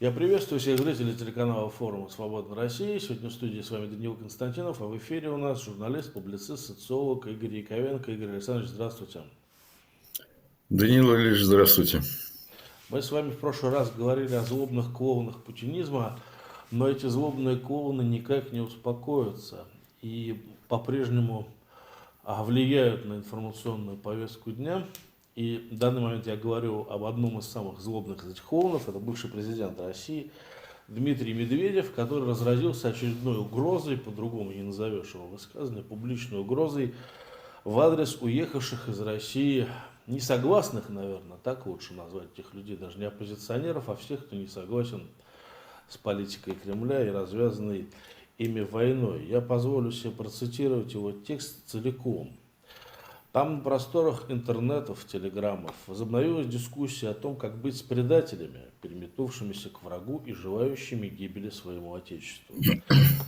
Я приветствую всех зрителей телеканала форума «Свободная Россия». Сегодня в студии с вами Даниил Константинов, а в эфире у нас журналист, публицист, социолог Игорь Яковенко. Игорь Александрович, здравствуйте. Даниил Ильич, здравствуйте. Мы с вами в прошлый раз говорили о злобных клоунах путинизма, но эти злобные клоуны никак не успокоятся и по-прежнему а, влияют на информационную повестку дня. И в данный момент я говорю об одном из самых злобных из этих клоунов, это бывший президент России Дмитрий Медведев, который разразился очередной угрозой, по-другому не назовешь его высказывание, публичной угрозой в адрес уехавших из России несогласных, наверное, так лучше назвать этих людей, даже не оппозиционеров, а всех, кто не согласен с политикой Кремля и развязанной ими войной. Я позволю себе процитировать его текст целиком. Там на просторах интернетов, телеграммов возобновилась дискуссия о том, как быть с предателями, переметнувшимися к врагу и желающими гибели своему Отечеству.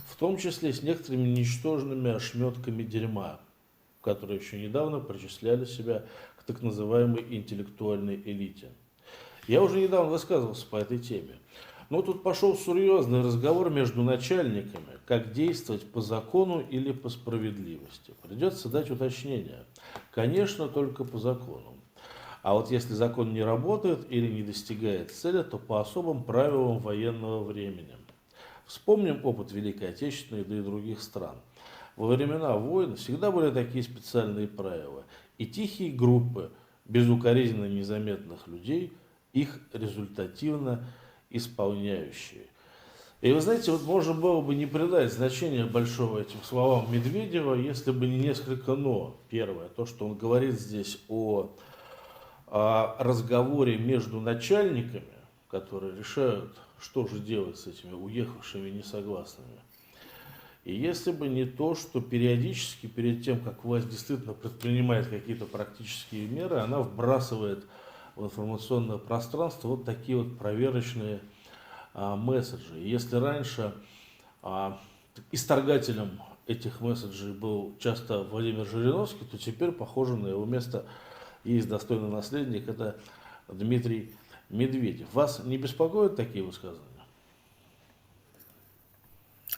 В том числе с некоторыми ничтожными ошметками дерьма, которые еще недавно причисляли себя к так называемой интеллектуальной элите. Я уже недавно высказывался по этой теме. Но тут пошел серьезный разговор между начальниками, как действовать по закону или по справедливости. Придется дать уточнение. Конечно, только по закону. А вот если закон не работает или не достигает цели, то по особым правилам военного времени. Вспомним опыт Великой Отечественной, да и других стран. Во времена войн всегда были такие специальные правила. И тихие группы безукоризненно незаметных людей их результативно исполняющие. И вы знаете, вот можно было бы не придать значения большого этим словам Медведева, если бы не несколько «но». Первое, то, что он говорит здесь о, о разговоре между начальниками, которые решают, что же делать с этими уехавшими несогласными. И если бы не то, что периодически перед тем, как власть действительно предпринимает какие-то практические меры, она вбрасывает в информационное пространство вот такие вот проверочные месседжи. И если раньше а, исторгателем этих месседжей был часто Владимир Жириновский, то теперь, похоже, на его место есть достойный наследник, это Дмитрий Медведев. Вас не беспокоят такие высказывания?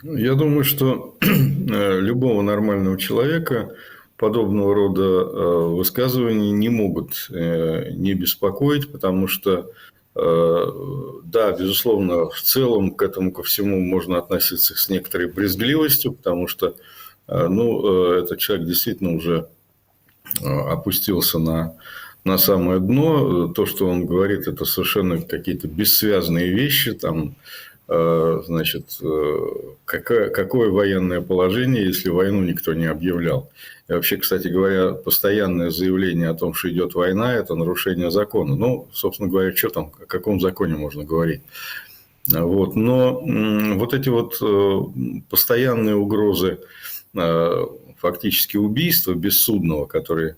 Ну, я думаю, что э, любого нормального человека подобного рода э, высказывания не могут э, не беспокоить, потому что, да, безусловно, в целом к этому ко всему можно относиться с некоторой брезгливостью, потому что ну, этот человек действительно уже опустился на, на самое дно. То, что он говорит, это совершенно какие-то бессвязные вещи, там, значит, какое, какое военное положение, если войну никто не объявлял. И вообще, кстати говоря, постоянное заявление о том, что идет война, это нарушение закона. Ну, собственно говоря, что там, о каком законе можно говорить? Вот. Но вот эти вот э, постоянные угрозы э, фактически убийства бессудного, которые э,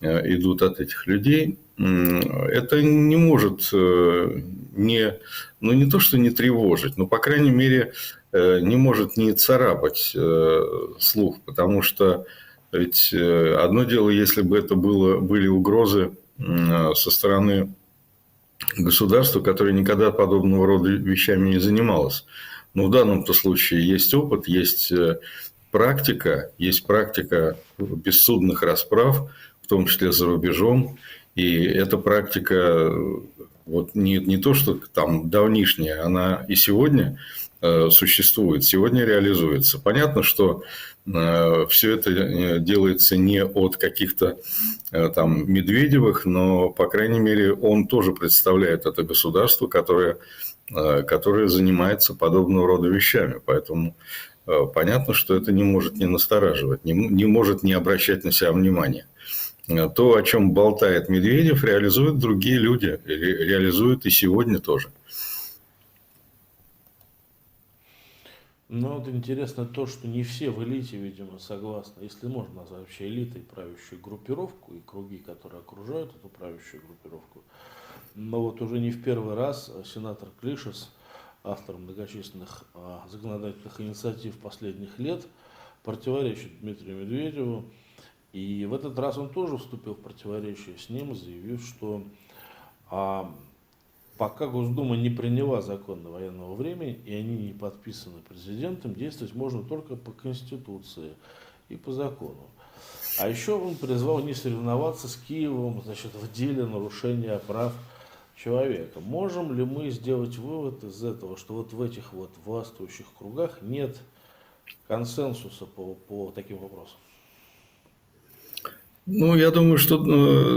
идут от этих людей, это не может не, ну не то, что не тревожить, но, по крайней мере, не может не царапать слух, потому что ведь э, одно дело, если бы это было, были угрозы со стороны государства, которое никогда подобного рода вещами не занималось. Но в данном-то случае есть опыт, есть э, практика, есть практика бессудных расправ, том числе за рубежом. И эта практика вот не, не то, что там давнишняя, она и сегодня Э, существует, сегодня реализуется. Понятно, что э, все это э, делается не от каких-то там Медведевых, но, по крайней мере, он тоже представляет это государство, которое, которое занимается подобного рода вещами. Поэтому понятно, что это не может не настораживать, не, не может не обращать на себя внимания. То, о чем болтает Медведев, реализуют другие люди, реализуют и сегодня тоже. Но вот интересно то, что не все в элите, видимо, согласны, если можно назвать вообще элитой правящую группировку и круги, которые окружают эту правящую группировку. Но вот уже не в первый раз сенатор Клишес, автор многочисленных а, законодательных инициатив последних лет, противоречит Дмитрию Медведеву. И в этот раз он тоже вступил в противоречие с ним, заявив, что а, пока Госдума не приняла закон до военного времени, и они не подписаны президентом, действовать можно только по Конституции и по закону. А еще он призвал не соревноваться с Киевом значит, в деле нарушения прав человека. Можем ли мы сделать вывод из этого, что вот в этих вот властвующих кругах нет консенсуса по, по таким вопросам? Ну, я думаю, что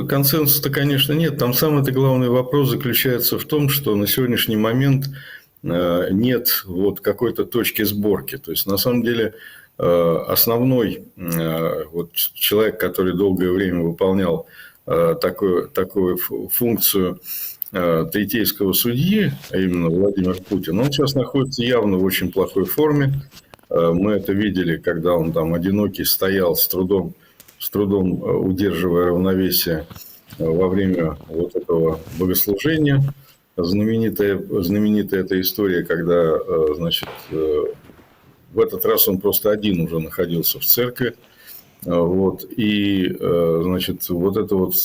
э, консенсуса-то, конечно, нет. Там самый-то главный вопрос заключается в том, что на сегодняшний момент э, нет вот какой-то точки сборки. То есть, на самом деле, э, основной вот человек, который долгое время выполнял такую, такую функцию третейского судьи, а именно Владимир Путин, он сейчас находится явно в очень плохой форме. Мы это видели, когда он там одинокий стоял с трудом с трудом э, удерживая равновесие э, во время вот этого богослужения. Знаменитая, знаменитая эта история, когда, э, значит, в этот раз он просто один уже находился в церкви. Вот, и, значит, вот это вот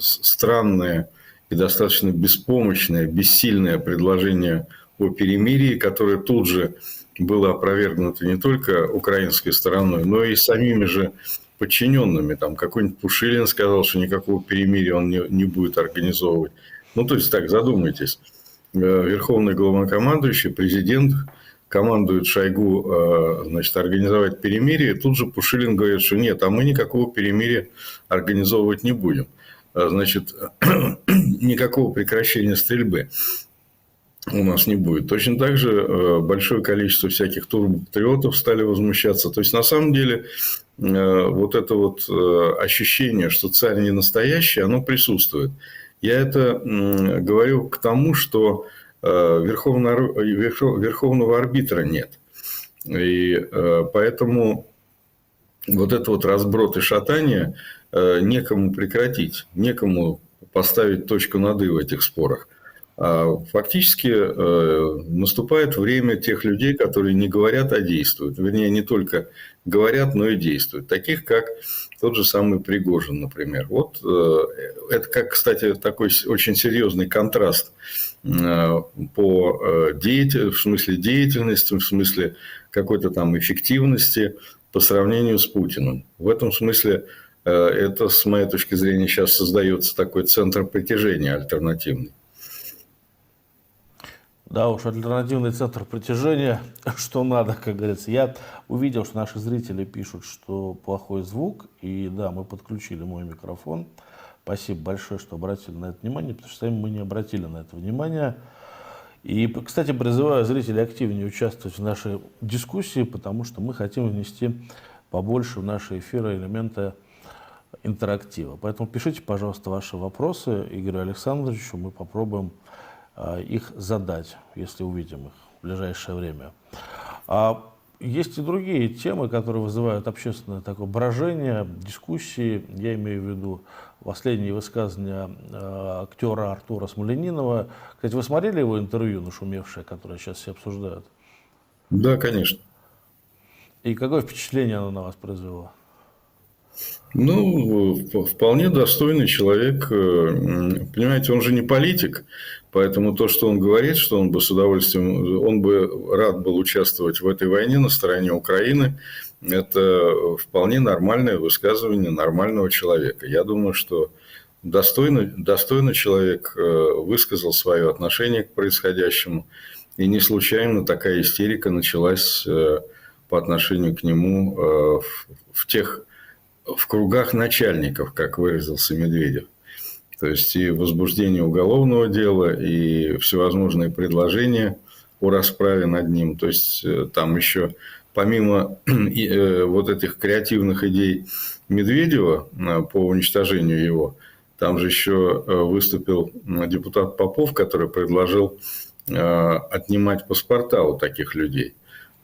странное и достаточно беспомощное, бессильное предложение о перемирии, которое тут же было опровергнуто не только украинской стороной, но и самими же подчиненными. Там какой-нибудь Пушилин сказал, что никакого перемирия он не, не будет организовывать. Ну, то есть, так, задумайтесь. Э, верховный главнокомандующий, президент командует Шойгу э, значит, организовать перемирие. Тут же Пушилин говорит, что нет, а мы никакого перемирия организовывать не будем. Э, значит, никакого прекращения стрельбы у нас не будет. Точно так же большое количество всяких турбопатриотов стали возмущаться. То есть, на самом деле, Э, вот это вот э, ощущение, что царь не настоящий, оно присутствует. Я это говорю к тому, что э, верховного, верховного арбитра нет. И поэтому вот это вот разброд и шатание некому прекратить, некому поставить точку над «и» в этих спорах. А фактически наступает время тех людей, которые не говорят, а действуют. Вернее, не только говорят, но и действуют. Таких, как тот же самый Пригожин, например. Вот э, это, как, кстати, такой очень серьезный контраст э, по э, деятельности, в смысле деятельности, в смысле какой-то там эффективности по сравнению с Путиным. В этом смысле это, с моей точки зрения, сейчас создается такой центр притяжения альтернативный. Да уж, альтернативный центр притяжения, что надо, как говорится. Я увидел, что наши зрители пишут, что плохой звук, и да, мы подключили мой микрофон. Спасибо большое, что обратили на это внимание, потому что сами мы не обратили на это внимание. И, кстати, призываю зрителей активнее участвовать в нашей дискуссии, потому что мы хотим внести побольше в наши эфиры элемента интерактива. Поэтому пишите, пожалуйста, ваши вопросы Игорю Александровичу, мы попробуем их задать, если увидим их в ближайшее время. А есть и другие темы, которые вызывают общественное такое брожение, дискуссии. Я имею в виду последние высказывания э, актера Артура Смоленинова. Кстати, вы смотрели его интервью нашумевшее, которое сейчас все обсуждают? Да, конечно. И какое впечатление оно на вас произвело? Ну, вполне достойный человек. Э, понимаете, он же не политик, поэтому то, что он говорит, что он бы с удовольствием, он бы рад был участвовать в этой войне на стороне Украины, это вполне нормальное высказывание нормального человека. Я думаю, что достойный, достойный человек э, высказал свое отношение к происходящему, и не случайно такая истерика началась э, по отношению к нему в тех в кругах начальников, как выразился Медведев. То есть и возбуждение уголовного дела, и всевозможные предложения о расправе над ним. То есть э, там еще помимо э, вот этих креативных идей Медведева э, по уничтожению его, там же еще выступил депутат Попов, который предложил отнимать паспорта у таких людей.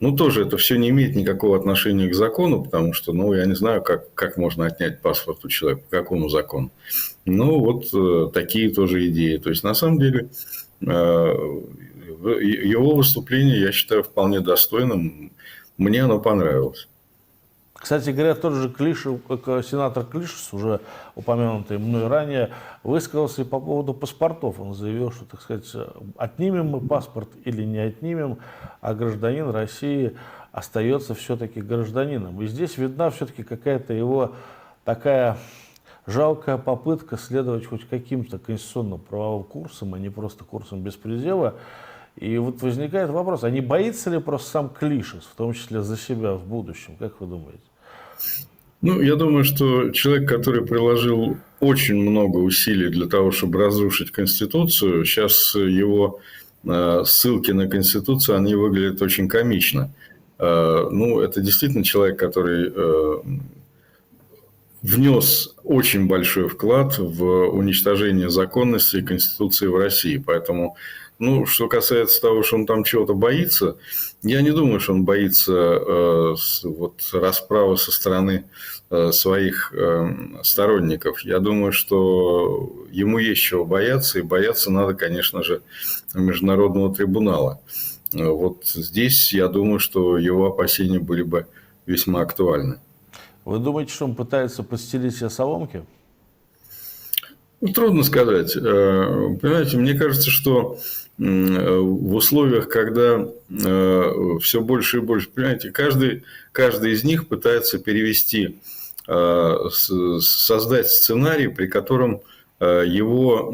Ну, тоже это все не имеет никакого отношения к закону, потому что, ну, я не знаю, как, как можно отнять паспорт у человека, по какому закону. Ну, вот э, такие тоже идеи. То есть, на самом деле, э, его выступление я считаю вполне достойным. Мне оно понравилось. Кстати говоря, тот же Клишев, сенатор Клишес, уже упомянутый мной ранее, высказался и по поводу паспортов. Он заявил, что, так сказать, отнимем мы паспорт или не отнимем, а гражданин России остается все-таки гражданином. И здесь видна все-таки какая-то его такая жалкая попытка следовать хоть каким-то конституционным правовым курсам, а не просто курсом беспредела. И вот возникает вопрос, а не боится ли просто сам Клишес, в том числе за себя в будущем? Как вы думаете? Ну, я думаю, что человек, который приложил очень много усилий для того, чтобы разрушить Конституцию, сейчас его э, ссылки на Конституцию, они выглядят очень комично. Э, ну, это действительно человек, который э, внес очень большой вклад в уничтожение законности и Конституции в России. Поэтому ну, что касается того, что он там чего-то боится, я не думаю, что он боится э, вот, расправы со стороны э, своих э, сторонников. Я думаю, что ему есть чего бояться, и бояться надо, конечно же, Международного трибунала. Вот здесь я думаю, что его опасения были бы весьма актуальны. Вы думаете, что он пытается подстелить себе соломки? Ну, трудно сказать. Э, понимаете, мне кажется, что в условиях, когда э, все больше и больше, понимаете, каждый, каждый из них пытается перевести, э, создать сценарий, при котором э, его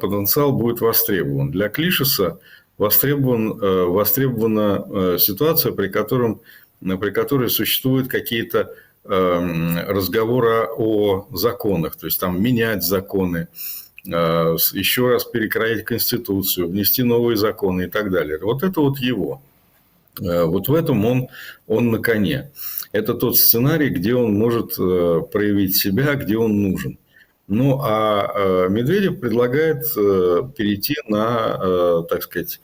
потенциал будет востребован. Для Клишеса востребован, востребована ситуация, при, котором, при которой существуют какие-то разговоры о законах, то есть там менять законы, Э, еще раз перекроить Конституцию, внести новые законы и так далее. Вот это вот его. Э, вот в этом он, он на коне. Это тот сценарий, где он может э, проявить себя, где он нужен. Ну, а Медведев предлагает перейти на, так сказать,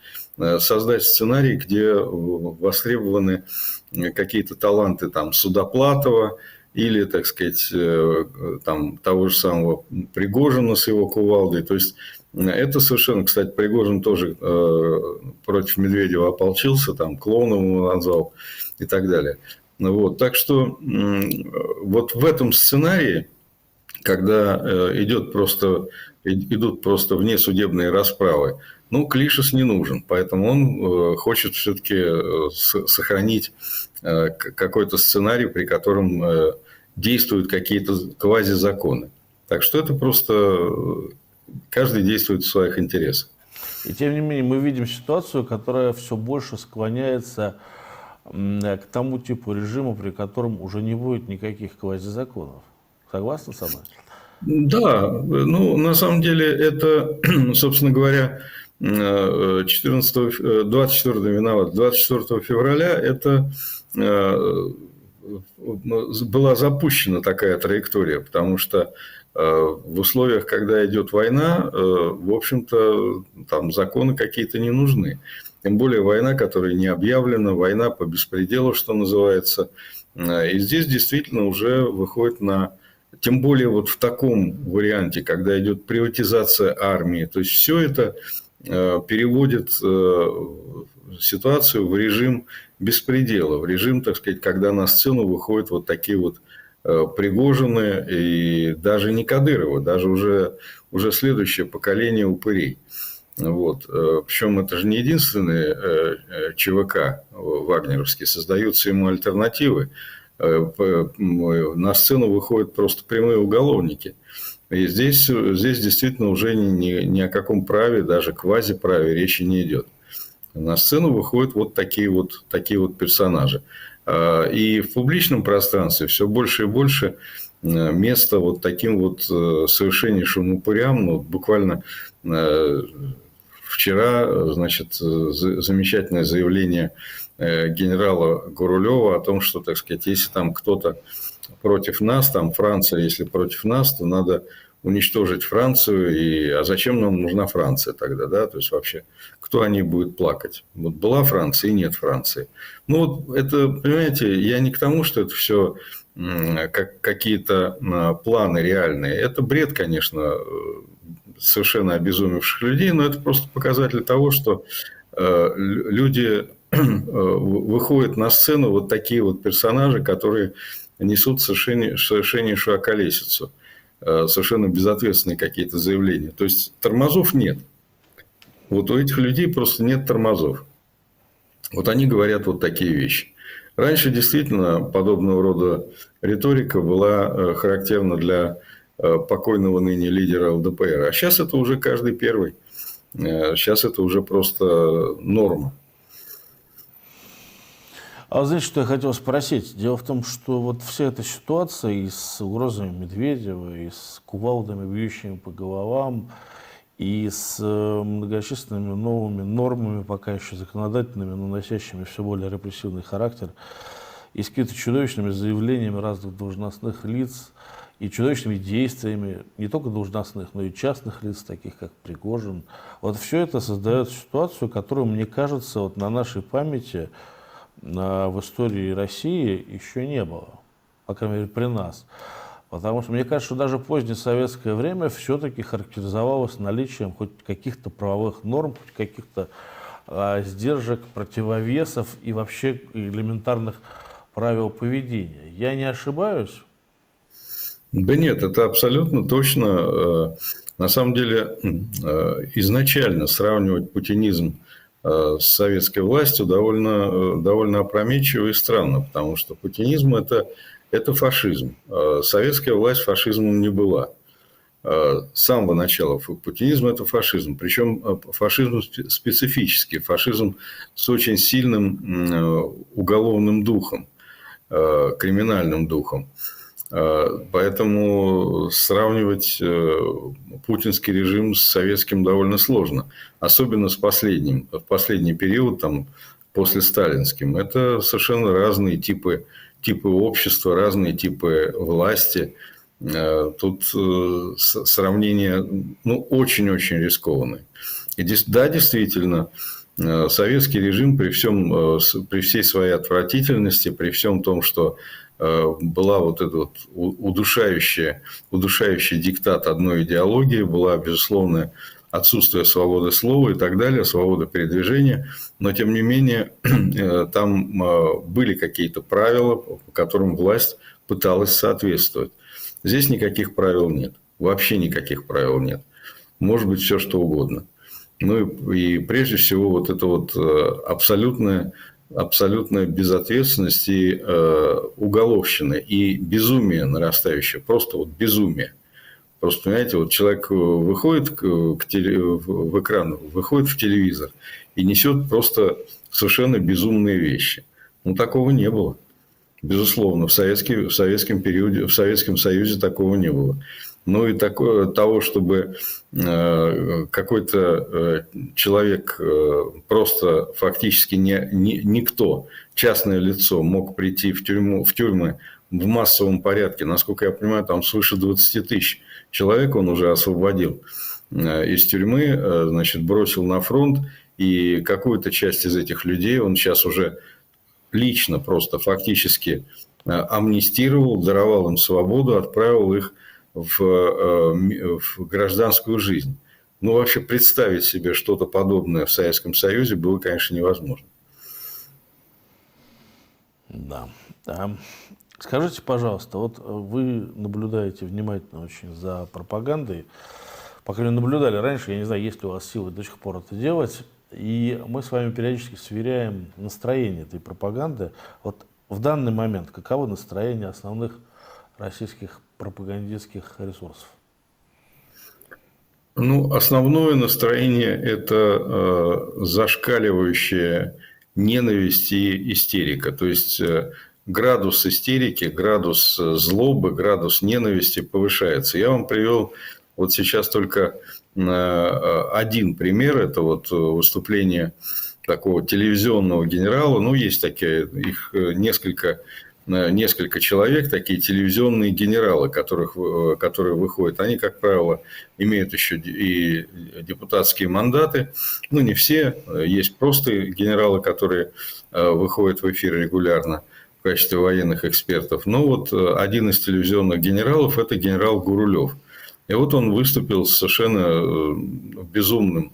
создать сценарий, где востребованы какие-то таланты там Судоплатова, или, так сказать, э, там, того же самого Пригожина с его кувалдой. То есть это совершенно, кстати, Пригожин тоже э, против Медведева ополчился, там клоуном его назвал и так далее. Вот. Так что вот в этом сценарии, когда э, идет просто, идут просто внесудебные расправы, ну, Клишес не нужен, поэтому он хочет все-таки сохранить какой-то сценарий, при котором действуют какие-то квазизаконы. Так что это просто э, каждый действует в своих интересах. И тем не менее мы видим ситуацию, которая все больше склоняется к тому типу режима, при котором уже не будет никаких квазизаконов. Согласны со мной? Да, ну на самом деле это, собственно говоря, 14, 24 виноват, 24 февраля это э, была запущена такая траектория, потому что э, в условиях, когда идет война, э, в общем-то, там законы какие-то не нужны. Тем более война, которая не объявлена, война по беспределу, что называется. И здесь действительно уже выходит на... Тем более вот в таком варианте, когда идет приватизация армии. То есть все это переводит ситуацию в режим беспредела, в режим, так сказать, когда на сцену выходят вот такие вот э, Пригожины и даже не Кадырова, даже уже, уже следующее поколение упырей. Вот. Э, Причем это же не единственные э, ЧВК вагнеровские, создаются ему альтернативы. На сцену выходят просто прямые уголовники. И здесь, здесь действительно уже ни, ни о каком праве, даже квазиправе речи не идет на сцену выходят вот такие вот, такие вот персонажи. А, и в публичном пространстве все больше и больше э, места вот таким вот э, совершеннейшим упырям. Ну, буквально э, вчера, значит, замечательное заявление генерала Гурулева о том, что, так сказать, если там кто-то против нас, там Франция, если против нас, то надо уничтожить Францию, и, а зачем нам нужна Франция тогда, да, то есть вообще, кто о ней будет плакать? Вот была Франция и нет Франции. Ну, вот это, понимаете, я не к тому, что это все как какие-то а, планы реальные. Это бред, конечно, совершенно обезумевших людей, но это просто показатель того, что э, люди э, выходят на сцену вот такие вот персонажи, которые несут совершенно, совершеннейшую околесицу, совершенно безответственные какие-то заявления. То есть тормозов нет. Вот у этих людей просто нет тормозов. Вот они говорят вот такие вещи. Раньше действительно подобного рода риторика была характерна для покойного ныне лидера ЛДПР. А сейчас это уже каждый первый. Сейчас это уже просто норма. А знаете, что я хотел спросить? Дело в том, что вот вся эта ситуация и с угрозами Медведева, и с кувалдами, бьющими по головам, и с э, многочисленными новыми нормами, пока еще законодательными, но носящими все более репрессивный характер, и с какими-то чудовищными заявлениями разных должностных лиц, и чудовищными действиями не только должностных, но и частных лиц, таких как Пригожин. Вот все это создает ситуацию, которую, мне кажется, вот на нашей памяти – в истории России еще не было, по крайней мере при нас. Потому что мне кажется, что даже позднее советское время все-таки характеризовалось наличием хоть каких-то правовых норм, хоть каких-то а, сдержек, противовесов и вообще элементарных правил поведения. Я не ошибаюсь? Да нет, это абсолютно точно. Э, на самом деле, э, изначально сравнивать путинизм Э, с советской властью довольно, э, довольно опрометчиво и странно, потому что путинизм это, – это фашизм. Э, советская власть фашизмом не была. С самого начала путинизм – это фашизм. Причем фашизм специфический, фашизм с очень сильным уголовным духом, криминальным духом. А, поэтому сравнивать э, путинский режим с советским довольно сложно. Особенно с последним. В последний период, там, после сталинским. Это совершенно разные типы, типы общества, разные типы власти. Э, тут э, сравнение ну, очень-очень рискованное. И, да, действительно, советский режим при, всем, при всей своей отвратительности, при всем том, что Э, была вот эта вот удушающая, удушающий диктат одной идеологии, была, безусловно, отсутствие свободы слова и так далее, свобода передвижения. Но, тем не менее, э, там э, были какие-то правила, по которым власть пыталась соответствовать. Здесь никаких правил нет. Вообще никаких правил нет. Может быть, все что угодно. Ну и, и прежде всего вот это вот абсолютное абсолютная безответственность и э, уголовщина, и безумие нарастающее, просто вот безумие. Просто, понимаете, вот человек выходит к, к теле, в экран, выходит в телевизор и несет просто совершенно безумные вещи. Ну, такого не было. Безусловно, в, советский, в советском периоде, в Советском Союзе такого не было ну и такое, того, чтобы э, какой-то э, человек э, просто фактически не, не, никто, частное лицо, мог прийти в, тюрьму, в тюрьмы в массовом порядке. Насколько я понимаю, там свыше 20 тысяч человек он уже освободил из тюрьмы, значит, бросил на фронт, и какую-то часть из этих людей он сейчас уже лично просто фактически амнистировал, даровал им свободу, отправил их э, в гражданскую жизнь. Ну, вообще представить себе что-то подобное в Советском Союзе было, конечно, невозможно. Да. да. Скажите, пожалуйста, вот вы наблюдаете внимательно очень за пропагандой, пока не наблюдали раньше, я не знаю, есть ли у вас силы до сих пор это делать, и мы с вами периодически сверяем настроение этой пропаганды. Вот в данный момент каково настроение основных российских пропагандистских ресурсов? Ну, основное настроение – это э, зашкаливающая ненависть и истерика. То есть, э, градус истерики, градус э, злобы, градус ненависти повышается. Я вам привел вот сейчас только э, один пример. Это вот выступление такого телевизионного генерала. Ну, есть такие, их несколько несколько человек, такие телевизионные генералы, которых, э, которые выходят, они, как правило, имеют еще и депутатские мандаты. Ну, не все, есть просто генералы, которые э, выходят в эфир регулярно в качестве военных экспертов. Но вот э, один из телевизионных генералов – это генерал Гурулев. И вот он выступил совершенно безумным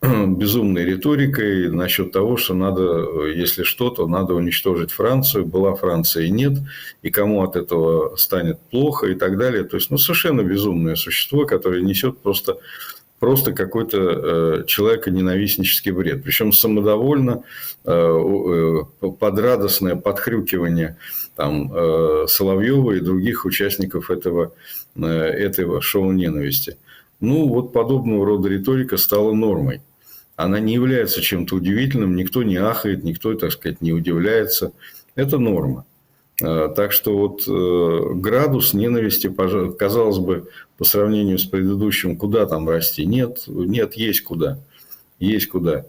безумной риторикой насчет того, что надо, если что, то надо уничтожить Францию, была Франция и нет, и кому от этого станет плохо и так далее. То есть, ну, совершенно безумное существо, которое несет просто просто какой-то э, человеконенавистнический бред. Причем самодовольно, э, э, подрадостное подхрюкивание там, э, Соловьева и других участников этого, э, этого шоу ненависти. Ну, вот подобного рода риторика стала нормой. Она не является чем-то удивительным, никто не ахает, никто, так сказать, не удивляется. Это норма. Э, так что вот э, градус ненависти, казалось бы, по сравнению с предыдущим, куда там расти? Нет, нет, есть куда. Есть куда.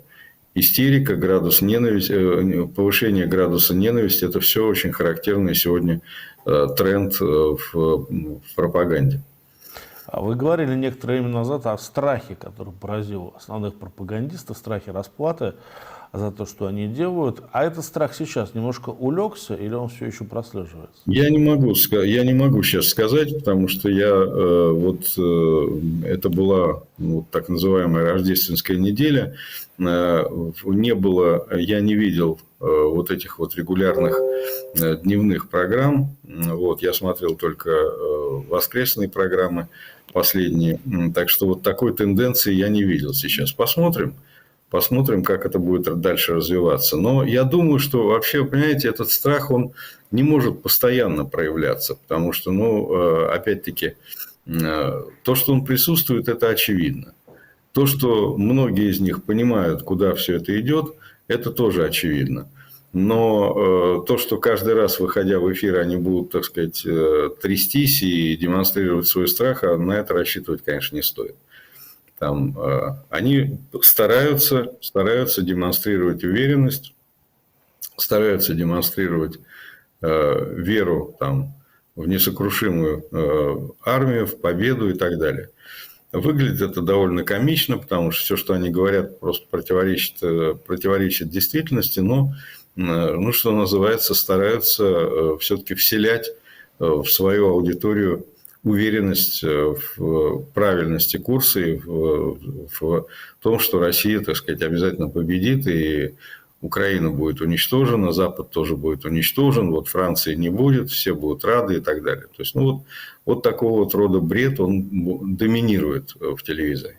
Истерика, градус ненависти, э, повышение градуса ненависти – это все очень характерный сегодня тренд в, в пропаганде. А вы говорили некоторое время назад о страхе, который поразил основных пропагандистов, страхе расплаты за то, что они делают. А этот страх сейчас немножко улегся или он все еще прослеживается? Я не могу, я не могу сейчас сказать, потому что я э, вот э, это была ну, так называемая рождественская неделя. Э, не было, я не видел вот этих вот регулярных дневных программ. Вот, я смотрел только воскресные программы последние. Так что вот такой тенденции я не видел сейчас. Посмотрим. Посмотрим, как это будет дальше развиваться. Но я думаю, что вообще, понимаете, этот страх, он не может постоянно проявляться. Потому что, ну, э, опять-таки, э, то, что он присутствует, это очевидно. То, что многие из них понимают, куда все это идет, это тоже очевидно. Но э, то, что каждый раз, выходя в эфир, они будут, так сказать, трястись и демонстрировать свой страх, а на это рассчитывать, конечно, не стоит. Там, э, они стараются, стараются демонстрировать уверенность, стараются демонстрировать э, веру там, в несокрушимую э, армию, в победу и так далее. Выглядит это довольно комично, потому что все, что они говорят, просто противоречит, противоречит действительности, но, ну, что называется, стараются все-таки вселять в свою аудиторию уверенность э, в правильности курса и в, в том, что Россия, так сказать, обязательно победит, и Украина будет уничтожена, Запад тоже будет уничтожен, вот Франции не будет, все будут рады и так далее. То есть, ну вот, вот такого вот рода бред, он доминирует э, в телевизоре.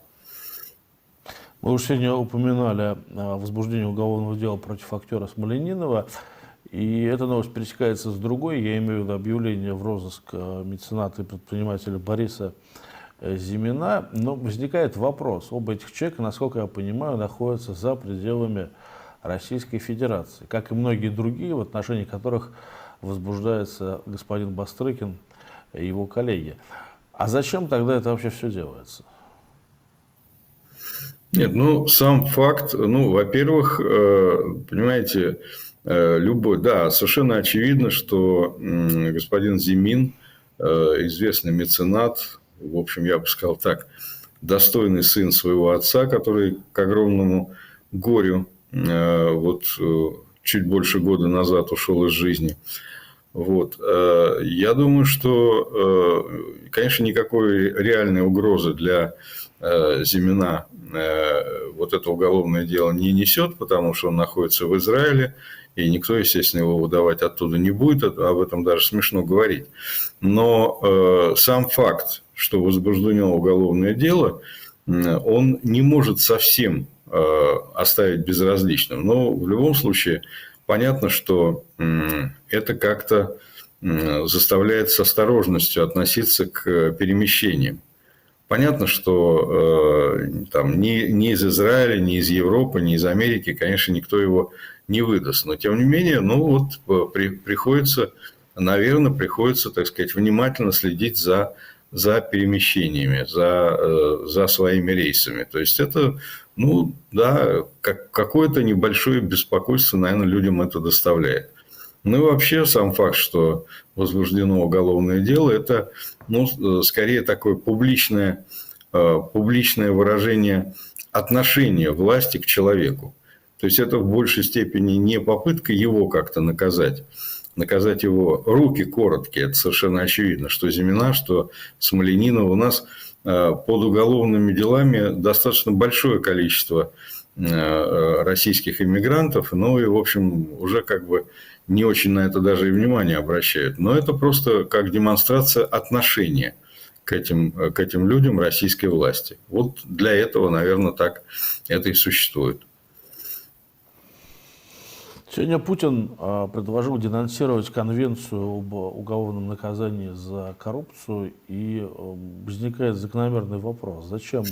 Мы уже сегодня упоминали возбуждение уголовного дела против актера Смоленинова. И эта новость пересекается с другой, я имею в виду объявление в розыск э, мецената и предпринимателя Бориса э, Зимина. Но возникает вопрос, оба этих человека, насколько я понимаю, находятся за пределами Российской Федерации, как и многие другие, в отношении которых возбуждается господин Бастрыкин и его коллеги. А зачем тогда это вообще все делается? Нет, ну, сам факт, ну, во-первых, э, понимаете, Э, любой, да, совершенно очевидно, что господин Зимин, э, известный меценат, в общем, я бы сказал так, достойный сын своего отца, который к огромному горю вот чуть больше года назад ушел из жизни. Вот. Я думаю, что, конечно, никакой реальной угрозы для Зимина вот это уголовное дело не несет, потому что он находится в Израиле, и никто, естественно, его выдавать оттуда не будет, об этом даже смешно говорить. Но э, сам факт, что возбуждено уголовное дело, он не может совсем э, оставить безразличным. Но в любом случае понятно, что э, это как-то э, заставляет с осторожностью относиться к перемещениям. Понятно, что э, там, ни, ни из Израиля, ни из Европы, ни из Америки, конечно, никто его не выдаст. Но, тем не менее, ну вот э, при, приходится, наверное, приходится, так сказать, внимательно следить за, за перемещениями, за, э, за своими рейсами. То есть, это, ну, да, как, какое-то небольшое беспокойство, наверное, людям это доставляет. Ну и вообще сам факт, что возбуждено уголовное дело, это ну, э, скорее такое публичное, э, публичное выражение отношения власти к человеку. То есть это в большей степени не попытка его как-то наказать, наказать его руки короткие, это совершенно очевидно, что Зимина, что Смоленинова. У нас под уголовными делами достаточно большое количество российских иммигрантов, ну и, в общем, уже как бы не очень на это даже и внимание обращают. Но это просто как демонстрация отношения к этим, к этим людям российской власти. Вот для этого, наверное, так это и существует. Сегодня Путин а, предложил денонсировать конвенцию об уголовном наказании за коррупцию, и а, возникает закономерный вопрос, зачем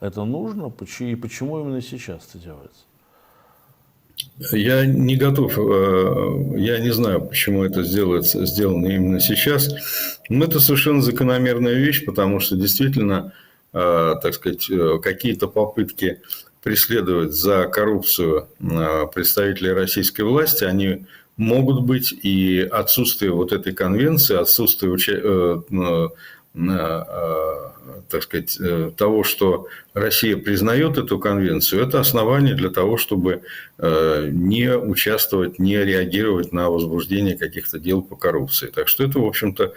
это нужно и почему именно сейчас это делается? Я не готов, э, я не знаю, почему это сделается, сделано именно сейчас. Но это совершенно закономерная вещь, потому что действительно, э, так сказать, э, какие-то попытки преследовать за коррупцию представителей российской власти, они могут быть, и отсутствие вот этой конвенции, отсутствие так сказать, э, того, что Россия признает эту конвенцию, это основание для того, чтобы э, не участвовать, не реагировать на возбуждение каких-то дел по коррупции. Так что это, в общем-то,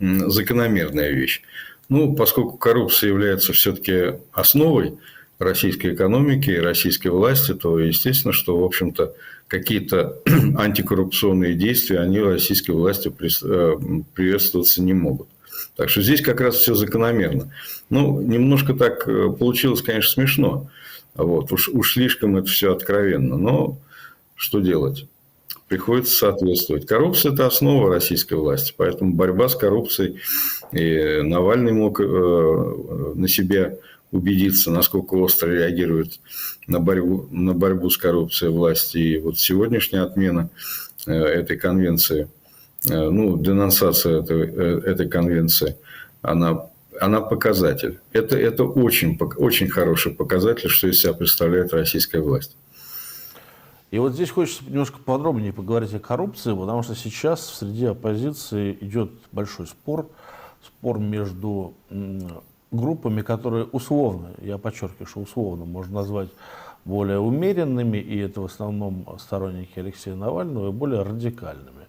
закономерная вещь. Ну, поскольку коррупция является все-таки основой российской экономики и российской власти, то естественно, что, в общем-то, какие-то антикоррупционные действия, они российской власти э, приветствоваться не могут. Так что здесь как раз все закономерно. Ну, немножко так э, получилось, конечно, смешно. Вот. Уж, уж слишком это все откровенно. Но что делать? Приходится соответствовать. Коррупция – это основа российской власти. Поэтому борьба с коррупцией. И Навальный мог э, на себя убедиться, насколько остро реагирует на борьбу, на борьбу с коррупцией власти. И вот сегодняшняя отмена э, этой конвенции – ну, денонсация этой, э, этой конвенции, она, она показатель. Это, это очень, очень хороший показатель, что из себя представляет российская власть. И вот здесь хочется немножко подробнее поговорить о коррупции, потому что сейчас среди оппозиции идет большой спор, спор между группами, которые условно, я подчеркиваю, что условно можно назвать более умеренными, и это в основном сторонники Алексея Навального, и более радикальными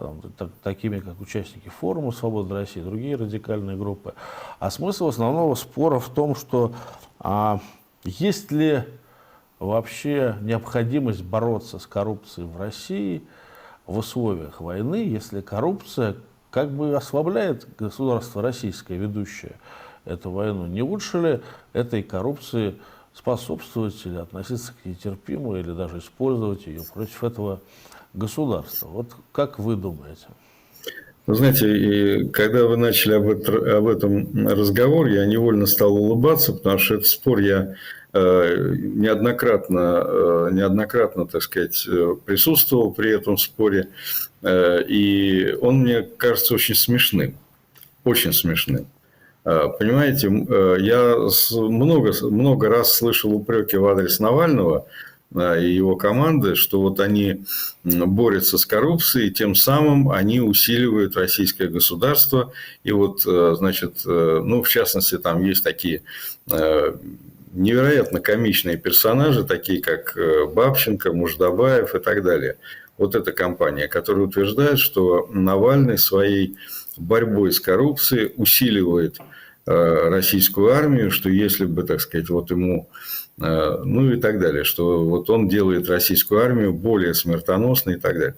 там, так, такими как участники форума «Свобода России», другие радикальные группы. А смысл основного спора в том, что а, есть ли вообще необходимость бороться с коррупцией в России в условиях войны, если коррупция как бы ослабляет государство российское, ведущее эту войну. Не лучше ли этой коррупции способствовать или относиться к ней терпимо, или даже использовать ее против этого государства. Вот как вы думаете? Вы знаете, и когда вы начали об, это, об этом разговор, я невольно стал улыбаться, потому что этот спор я э, неоднократно, э, неоднократно, так сказать, присутствовал при этом споре, э, и он мне кажется очень смешным, очень смешным. Э, понимаете, э, я много, много раз слышал упреки в адрес Навального, и его команды, что вот они борются с коррупцией, тем самым они усиливают российское государство. И вот, э, значит, э, ну, в частности, там есть такие э, невероятно комичные персонажи, такие как Бабченко, Муждабаев и так далее. Вот эта компания, которая утверждает, что Навальный своей борьбой с коррупцией усиливает российскую армию, что если бы, так сказать, вот ему ну и так далее, что вот он делает российскую армию более смертоносной и так далее.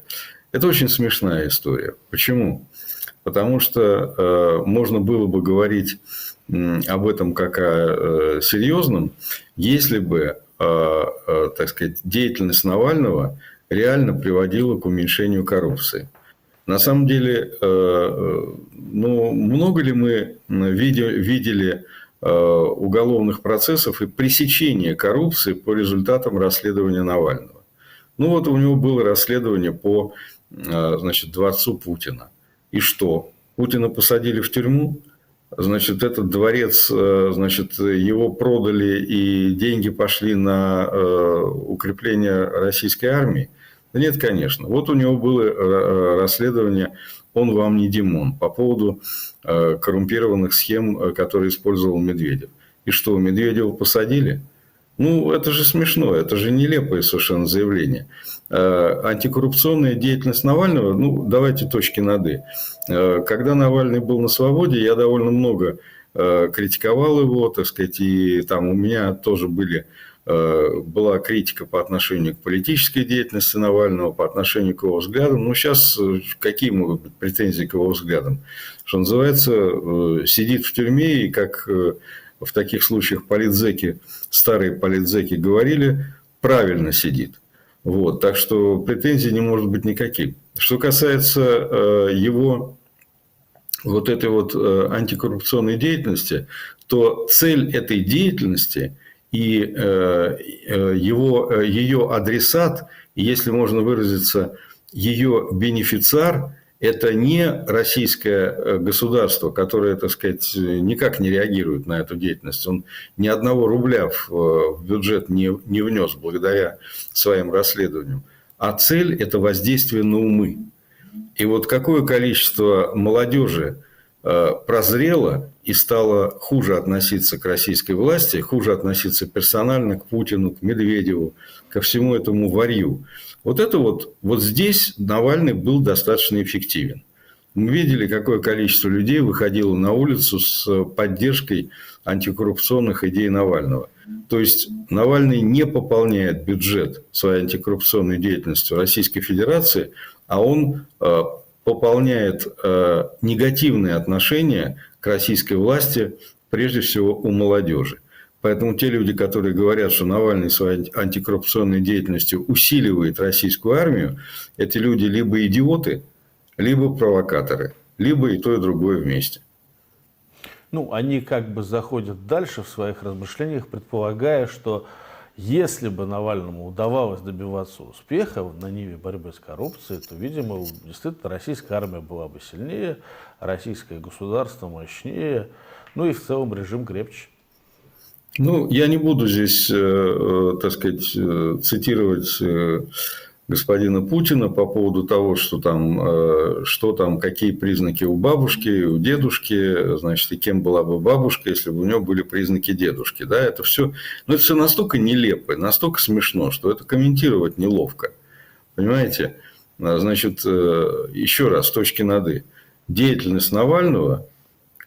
Это очень смешная история. Почему? Потому что э, можно было бы говорить э, об этом как о э, серьезном, если бы, э, э, так сказать, деятельность Навального реально приводила к уменьшению коррупции. На самом деле, э, э ну, много ли мы видели, видели Э, уголовных процессов и пресечения коррупции по результатам расследования Навального. Ну вот у него было расследование по э, значит, дворцу Путина. И что? Путина посадили в тюрьму, значит, этот дворец, э, значит, его продали и деньги пошли на укрепление российской армии. Да нет, конечно. Вот у него было расследование «Он вам не Димон» по поводу Э, коррумпированных схем, э, которые использовал Медведев. И что, Медведева посадили? Ну, это же смешно, это же нелепое совершенно заявление. Э, антикоррупционная деятельность Навального, ну, давайте точки над «и». Когда Навальный был на свободе, я довольно много э, критиковал его, так сказать, и там у меня тоже были Э, была критика по отношению к политической деятельности Навального, по отношению к его взглядам. Ну, сейчас э, какие могут быть претензии к его взглядам? Что называется, э, сидит в тюрьме, и как в таких случаях политзеки, старые политзеки говорили, правильно сидит. Вот, так что претензий не может быть никаких. Что касается его вот этой вот антикоррупционной деятельности, то цель этой деятельности и э, э, его, э, ее адресат, если можно выразиться, ее бенефициар – это не российское государство, которое, так сказать, никак не реагирует на эту деятельность. Он ни одного рубля в бюджет не, не внес благодаря своим расследованиям. А цель – это воздействие на умы. И вот какое количество молодежи прозрело и стала хуже относиться к российской власти, хуже относиться персонально к Путину, к Медведеву, ко всему этому варью. Вот это вот, вот здесь Навальный был достаточно эффективен. Мы видели, какое количество людей выходило на улицу с поддержкой антикоррупционных идей Навального. То есть Навальный не пополняет бюджет своей антикоррупционной деятельностью Российской Федерации, а он э, пополняет э, негативные отношения к российской власти, прежде всего у молодежи. Поэтому те люди, которые говорят, что Навальный своей антикоррупционной деятельностью усиливает российскую армию, эти люди либо идиоты, либо провокаторы, либо и то, и другое вместе. Ну, они как бы заходят дальше в своих размышлениях, предполагая, что если бы Навальному удавалось добиваться успеха на ниве борьбы с коррупцией, то, видимо, действительно российская армия была бы сильнее, российское государство мощнее, ну и в целом режим крепче. Ну, я не буду здесь, э, э, так сказать, э, цитировать господина Путина по поводу того, что там, что там, какие признаки у бабушки, у дедушки, значит, и кем была бы бабушка, если бы у него были признаки дедушки. Да, это все, ну, это все настолько нелепо, настолько смешно, что это комментировать неловко. Понимаете? Значит, еще раз, точки над «и» деятельность Навального,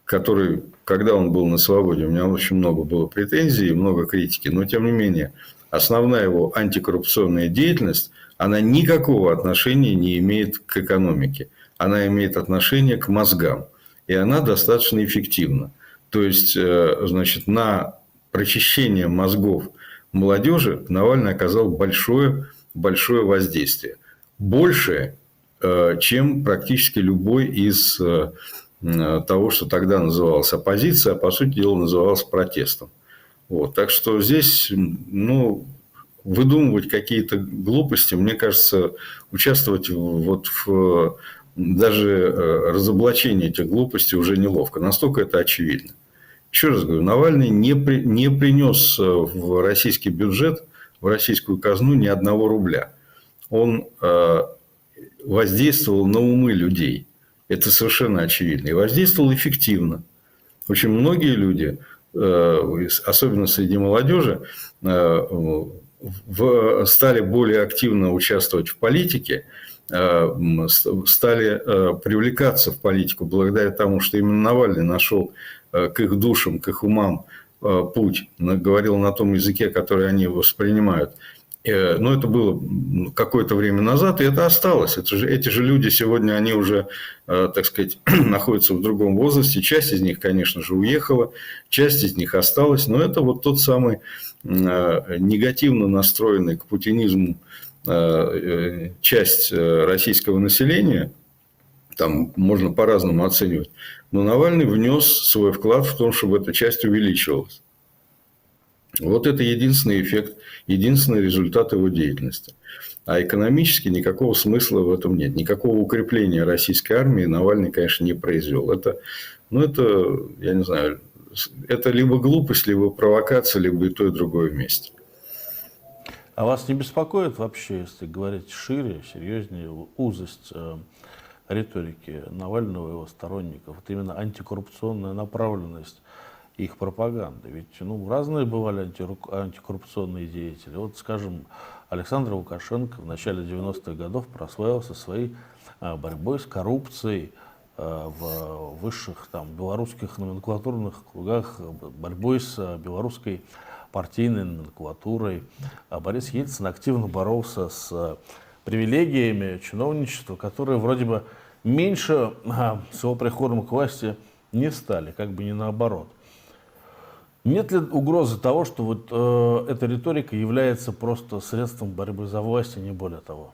который, когда он был на свободе, у меня очень много было претензий много критики, но тем не менее, основная его антикоррупционная деятельность, она никакого отношения не имеет к экономике. Она имеет отношение к мозгам. И она достаточно эффективна. То есть, э, значит, на прочищение мозгов молодежи Навальный оказал большое, большое воздействие. Большее, Э, чем практически любой из э, того, что тогда называлось оппозиция, а по сути дела называлось протестом. Вот. Так что здесь ну, выдумывать какие-то глупости, мне кажется, участвовать вот в даже э, разоблачении этих глупостей уже неловко. Настолько это очевидно. Еще раз говорю, Навальный не, при, не принес в российский бюджет, в российскую казну ни одного рубля. Он воздействовал на умы людей. Это совершенно очевидно. И воздействовал эффективно. Очень многие люди, э, особенно среди молодежи, э, стали более активно участвовать в политике, э, стали привлекаться в политику благодаря тому, что именно Навальный нашел к их душам, к их умам путь, говорил на том языке, который они воспринимают. Э, но это было какое-то время назад, и это осталось. Это же, эти же люди сегодня, они уже, э, так сказать, находятся в другом возрасте. Часть из них, конечно же, уехала, часть из них осталась. Но это вот тот самый э, негативно настроенный к путинизму часть российского населения, там можно по-разному оценивать, но Навальный внес свой вклад в том, чтобы эта часть увеличивалась. Вот это единственный эффект, единственный результат его деятельности. А экономически никакого смысла в этом нет. Никакого укрепления российской армии Навальный, конечно, не произвел. Это, ну, это, я не знаю, это либо глупость, либо провокация, либо и то, и другое вместе. А вас не беспокоит вообще, если говорить шире, серьезнее, узость э, риторики Навального и его сторонников? Вот именно антикоррупционная направленность их пропаганды. Ведь ну, разные бывали антикоррупционные деятели. Вот, скажем, Александр Лукашенко в начале 90-х годов прославился своей а, борьбой с коррупцией э, в высших там, белорусских номенклатурных кругах борьбой с белорусской партийной номенклатурой. А Борис Ельцин активно боролся с привилегиями чиновничества, которые вроде бы меньше а, с его приходом к власти не стали, как бы не наоборот. Нет ли угрозы того, что вот э, эта риторика является просто средством борьбы за власть, и не более того?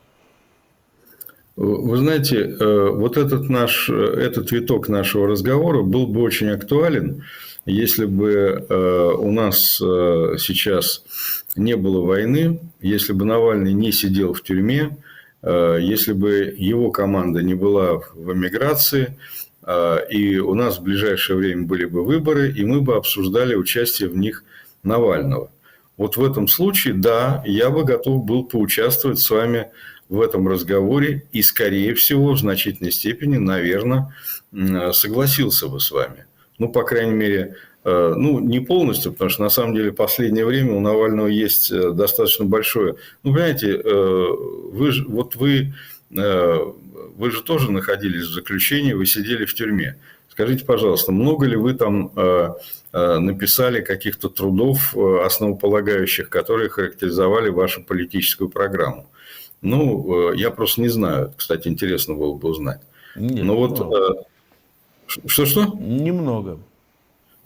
Вы знаете, э, вот этот наш, этот виток нашего разговора был бы очень актуален, если бы э, у нас э, сейчас не было войны, если бы Навальный не сидел в тюрьме, если бы его команда не была в эмиграции, а, и у нас в ближайшее время были бы выборы, и мы бы обсуждали участие в них Навального. Вот в этом случае, да, я бы готов был поучаствовать с вами в этом разговоре и, скорее всего, в значительной степени, наверное, согласился бы с вами. Ну, по крайней мере, э, ну, не полностью, потому что на самом деле в последнее время у Навального есть э, достаточно большое. Ну, понимаете, э, вы, вот вы вы же тоже находились в заключении, вы сидели в тюрьме. Скажите, пожалуйста, много ли вы там э, э, написали каких-то трудов э, основополагающих, которые характеризовали вашу политическую программу? Ну, я просто не знаю. Кстати, интересно было бы узнать. Нет, Но вот что-что? Немного.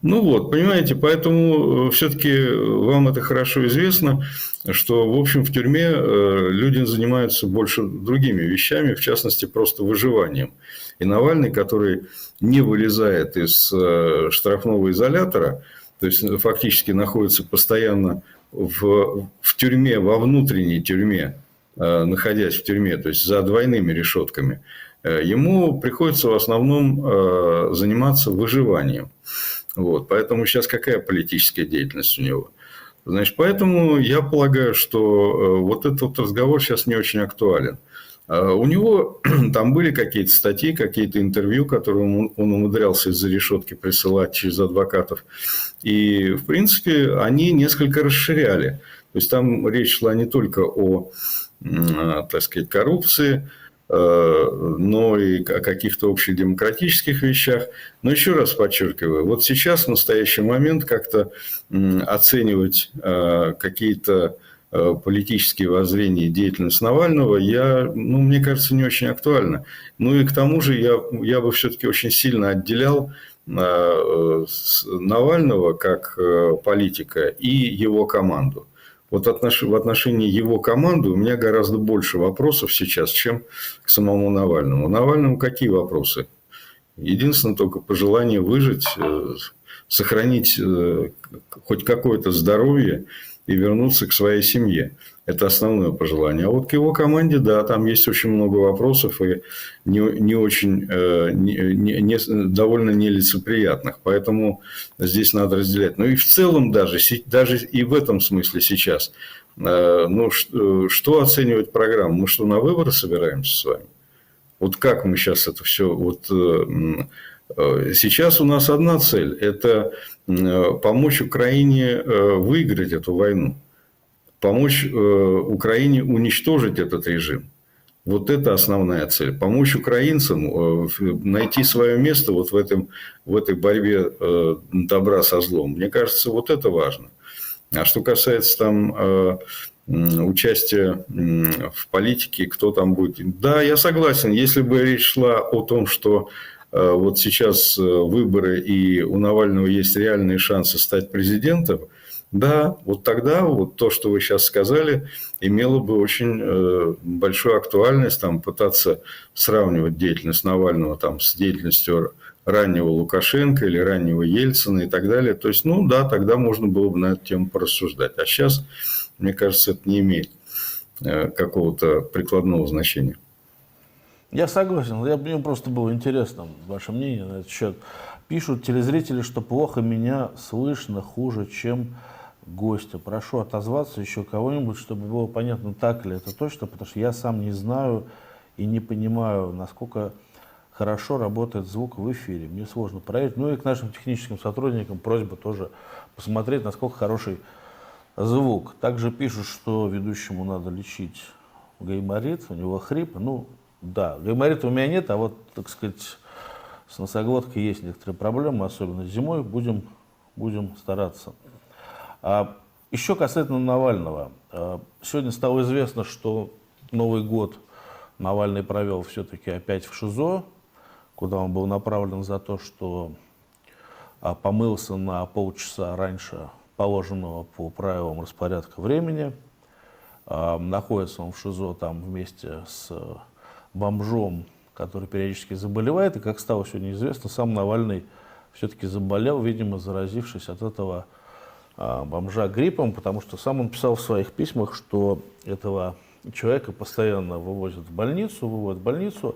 Ну вот, понимаете, поэтому э, все-таки вам это хорошо известно, что, в общем, в тюрьме э, люди занимаются больше другими вещами, в частности, просто выживанием. И Навальный, который не вылезает из э, штрафного изолятора, то есть фактически находится постоянно в, в тюрьме, во внутренней тюрьме, находясь в тюрьме, то есть за двойными решетками, ему приходится в основном заниматься выживанием. Вот, поэтому сейчас какая политическая деятельность у него? Значит, поэтому я полагаю, что э, вот этот разговор сейчас не очень актуален. А у него там были какие-то статьи, какие-то интервью, которые он умудрялся из-за решетки присылать через адвокатов. И, в принципе, они несколько расширяли. То есть, там речь шла не только о, так сказать, коррупции, Э, но и о каких-то общих демократических вещах. Но еще раз подчеркиваю, вот сейчас, в настоящий момент, как-то оценивать э, какие-то э, политические воззрения и деятельность Навального, я, ну, мне кажется, не очень актуально. Ну и к тому же я, я бы все-таки очень сильно отделял Навального как политика и его команду. Вот в отношении его команды у меня гораздо больше вопросов сейчас, чем к самому Навальному. Навальному какие вопросы? Единственное только пожелание выжить, э, сохранить э, хоть какое-то здоровье и вернуться к своей семье. Это основное пожелание. А вот к его команде, да, там есть очень много вопросов и не, не очень, э, не, не, довольно нелицеприятных. Поэтому здесь надо разделять. Ну и в целом даже, даже и в этом смысле сейчас. Э, ну, что, что оценивать программу? Мы что, на выборы собираемся с вами? Вот как мы сейчас это все... Вот, э, сейчас у нас одна цель – это помочь Украине выиграть эту войну помочь э, Украине уничтожить этот режим. Вот это основная цель. Помочь украинцам э, найти свое место вот в, этом, в этой борьбе э, добра со злом. Мне кажется, вот это важно. А что касается там участия в политике, кто там будет. Да, я согласен, если бы речь шла о том, что вот сейчас выборы и у Навального есть реальные шансы стать президентом, да, вот тогда вот то, что вы сейчас сказали, имело бы очень э, большую актуальность, там, пытаться сравнивать деятельность Навального там, с деятельностью раннего Лукашенко или раннего Ельцина и так далее. То есть, ну да, тогда можно было бы на эту тему порассуждать. А сейчас, мне кажется, это не имеет э, какого-то прикладного значения. Я согласен. Я, мне просто было интересно ваше мнение на этот счет. Пишут телезрители, что плохо меня слышно, хуже, чем гостя. Прошу отозваться еще кого-нибудь, чтобы было понятно, так ли это точно, потому что я сам не знаю и не понимаю, насколько хорошо работает звук в эфире. Мне сложно проверить. Ну и к нашим техническим сотрудникам просьба тоже посмотреть, насколько хороший звук. Также пишут, что ведущему надо лечить гайморит, у него хрип. Ну, да, гайморита у меня нет, а вот, так сказать, с носоглоткой есть некоторые проблемы, особенно зимой, будем, будем стараться. А еще касательно Навального. А, сегодня стало известно, что Новый год Навальный провел все-таки опять в ШИЗО, куда он был направлен за то, что а, помылся на полчаса раньше положенного по правилам распорядка времени. А, находится он в ШИЗО там вместе с бомжом, который периодически заболевает. И, как стало сегодня известно, сам Навальный все-таки заболел, видимо, заразившись от этого а, бомжа гриппом, потому что сам он писал в своих письмах, что этого человека постоянно вывозят в больницу, выводят в больницу,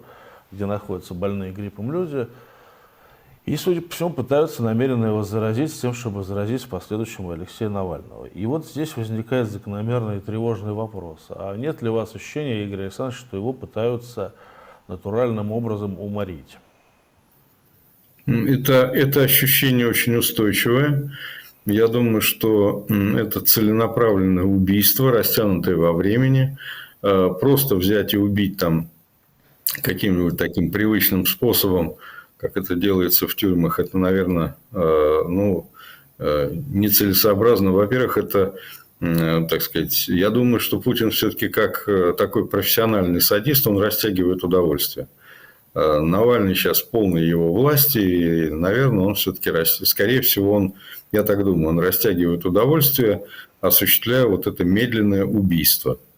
где находятся больные гриппом люди, и, судя по всему, пытаются намеренно его заразить с тем, чтобы заразить в последующем Алексея Навального. И вот здесь возникает закономерный и тревожный вопрос. А нет ли у вас ощущения, Игорь Александрович, что его пытаются натуральным образом уморить? Это, это ощущение очень устойчивое. Я думаю, что это целенаправленное убийство, растянутое во времени. Э, просто взять и убить там каким-нибудь таким привычным способом, как это делается в тюрьмах, это, наверное, э, ну, э, нецелесообразно. Во-первых, это, так сказать, я думаю, что Путин все-таки как такой профессиональный садист, он растягивает удовольствие. Навальный сейчас полный его власти, и, наверное, он все-таки, скорее всего, он, я так думаю, он растягивает удовольствие, осуществляя вот это медленное убийство –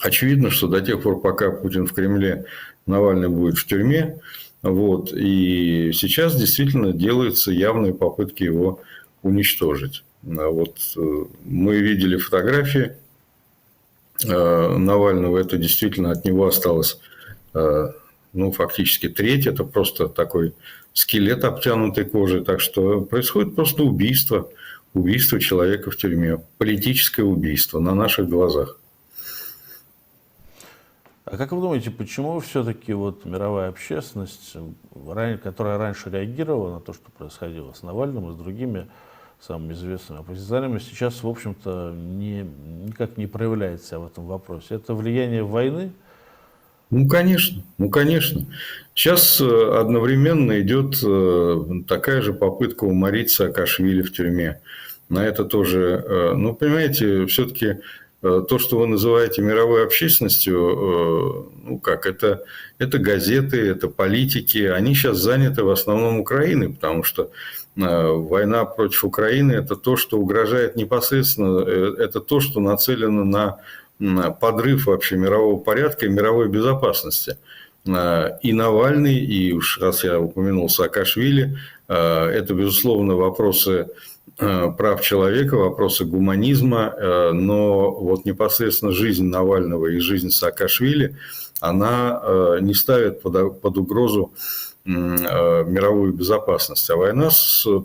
Очевидно, что до тех пор, пока Путин в Кремле, Навальный будет в тюрьме. Вот, и сейчас действительно делаются явные попытки его уничтожить. А вот э, мы видели фотографии э, Навального, это действительно от него осталось э, ну, фактически треть, это просто такой скелет, обтянутый кожей. Так что происходит просто убийство, убийство человека в тюрьме, политическое убийство на наших глазах. А как вы думаете, почему все-таки вот мировая общественность, которая раньше реагировала на то, что происходило с Навальным и с другими самыми известными оппозиционерами, сейчас, в общем-то, не, никак не проявляет себя в этом вопросе? Это влияние войны? Ну, конечно, ну, конечно. Сейчас э, одновременно идет э, такая же попытка уморить Саакашвили в тюрьме. На это тоже, э, ну, понимаете, все-таки то, что вы называете мировой общественностью, э, ну как, это, это газеты, это политики, они сейчас заняты в основном Украиной, потому что э, война против Украины – это то, что угрожает непосредственно, это то, что нацелено на подрыв вообще мирового порядка и мировой безопасности. И Навальный, и уж раз я упомянул Саакашвили, это, безусловно, вопросы Э, прав человека, вопросы гуманизма, э, но вот непосредственно жизнь Навального и жизнь Саакашвили, она э, не ставит под, под угрозу мировую безопасность. А война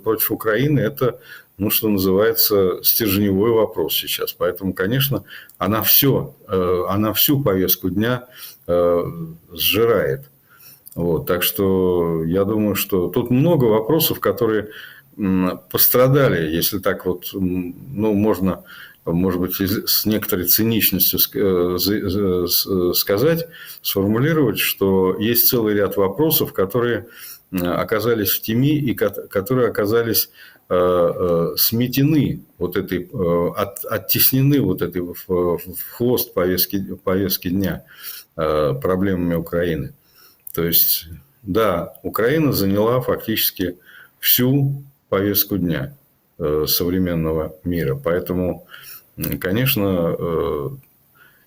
против Украины – это, ну, что называется, стержневой вопрос сейчас. Поэтому, конечно, она все, она всю повестку дня сжирает. Вот, так что я думаю, что тут много вопросов, которые пострадали, если так вот, ну, можно, может быть, с некоторой циничностью э, сказать, сформулировать, что есть целый ряд вопросов, которые оказались в теме и которые оказались э, э, сметены вот этой, от, оттеснены вот этой в, в хвост повестки, повестки дня проблемами Украины. То есть, да, Украина заняла фактически всю повестку дня э, современного мира. Поэтому, конечно, э,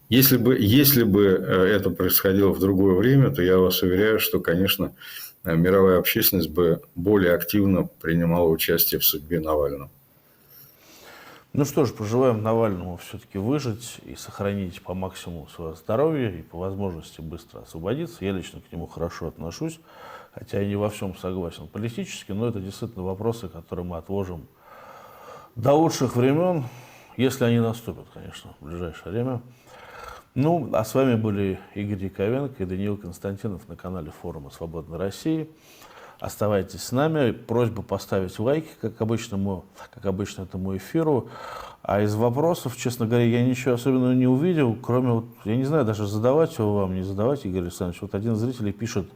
если бы, если бы э, это происходило в другое время, то я вас уверяю, что, конечно, мировая общественность бы более активно принимала участие в судьбе Навального. Ну что ж, пожелаем Навальному все-таки выжить и сохранить по максимуму свое здоровье и по возможности быстро освободиться. Я лично к нему хорошо отношусь хотя я не во всем согласен политически, но это действительно вопросы, которые мы отложим до лучших времен, если они наступят, конечно, в ближайшее время. Ну, а с вами были Игорь Яковенко и Даниил Константинов на канале форума «Свободной России». Оставайтесь с нами. Просьба поставить лайки, как, обычному, как обычно этому эфиру. А из вопросов, честно говоря, я ничего особенного не увидел, кроме, вот, я не знаю, даже задавать его вам, не задавать, Игорь Александрович. Вот один зритель пишет,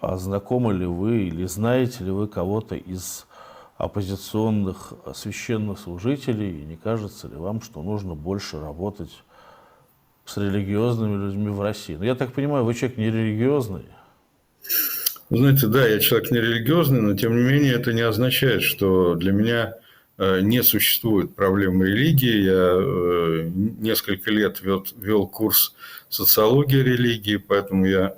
А знакомы ли вы или знаете ли вы кого-то из оппозиционных священнослужителей? И не кажется ли вам, что нужно больше работать с религиозными людьми в России? Ну, я так понимаю, вы человек нерелигиозный. Знаете, да, я человек нерелигиозный, но тем не менее это не означает, что для меня э, не существует проблем религии. Я э, несколько лет вел, вел курс социологии религии, поэтому я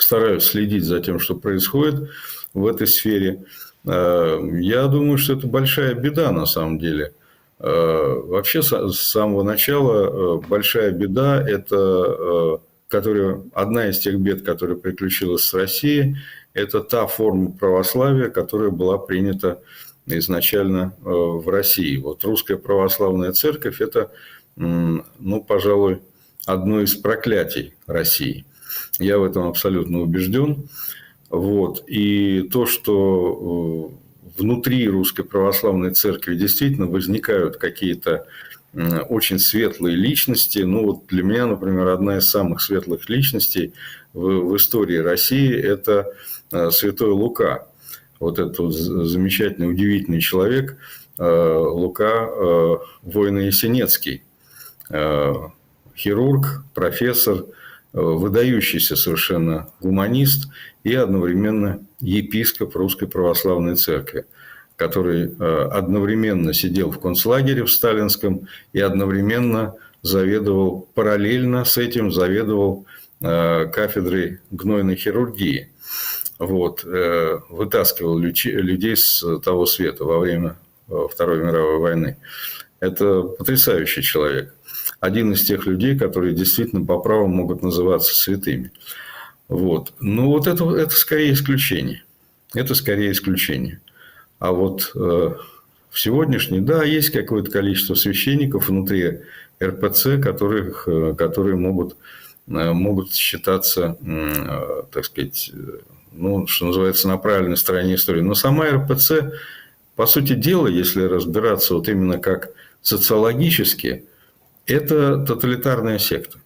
стараюсь следить за тем, что происходит в этой сфере. Э, я думаю, что это большая беда на самом деле. Вообще с самого начала большая беда – это которая, одна из тех бед, которая приключилась с Россией, это та форма православия, которая была принята изначально э, в России. Вот русская православная церковь – это, ну, пожалуй, одно из проклятий России. Я в этом абсолютно убежден. Вот. И то, что э, внутри русской православной церкви действительно возникают какие-то очень светлые личности. Ну, вот для меня, например, одна из самых светлых личностей в, в истории России – это э, святой Лука. Вот этот вот замечательный, удивительный человек э, Лука э, воина Есенецкий. Хирург, профессор, выдающийся совершенно гуманист и одновременно епископ Русской Православной Церкви – который э, одновременно сидел в концлагере в Сталинском и одновременно заведовал, параллельно с этим заведовал э, кафедрой гнойной хирургии. Вот, э, вытаскивал людей с того света во время Второй мировой войны. Это потрясающий человек. Один из тех людей, которые действительно по праву могут называться святыми. Вот. Но вот это, это скорее исключение. Это скорее исключение. А вот э, в сегодняшний, да, есть какое-то количество священников внутри РПЦ, которых, э, которые могут, э, могут считаться, так сказать, ну, что называется, на правильной стороне истории. Но сама РПЦ, по сути дела, если разбираться вот именно как социологически, это тоталитарная секта.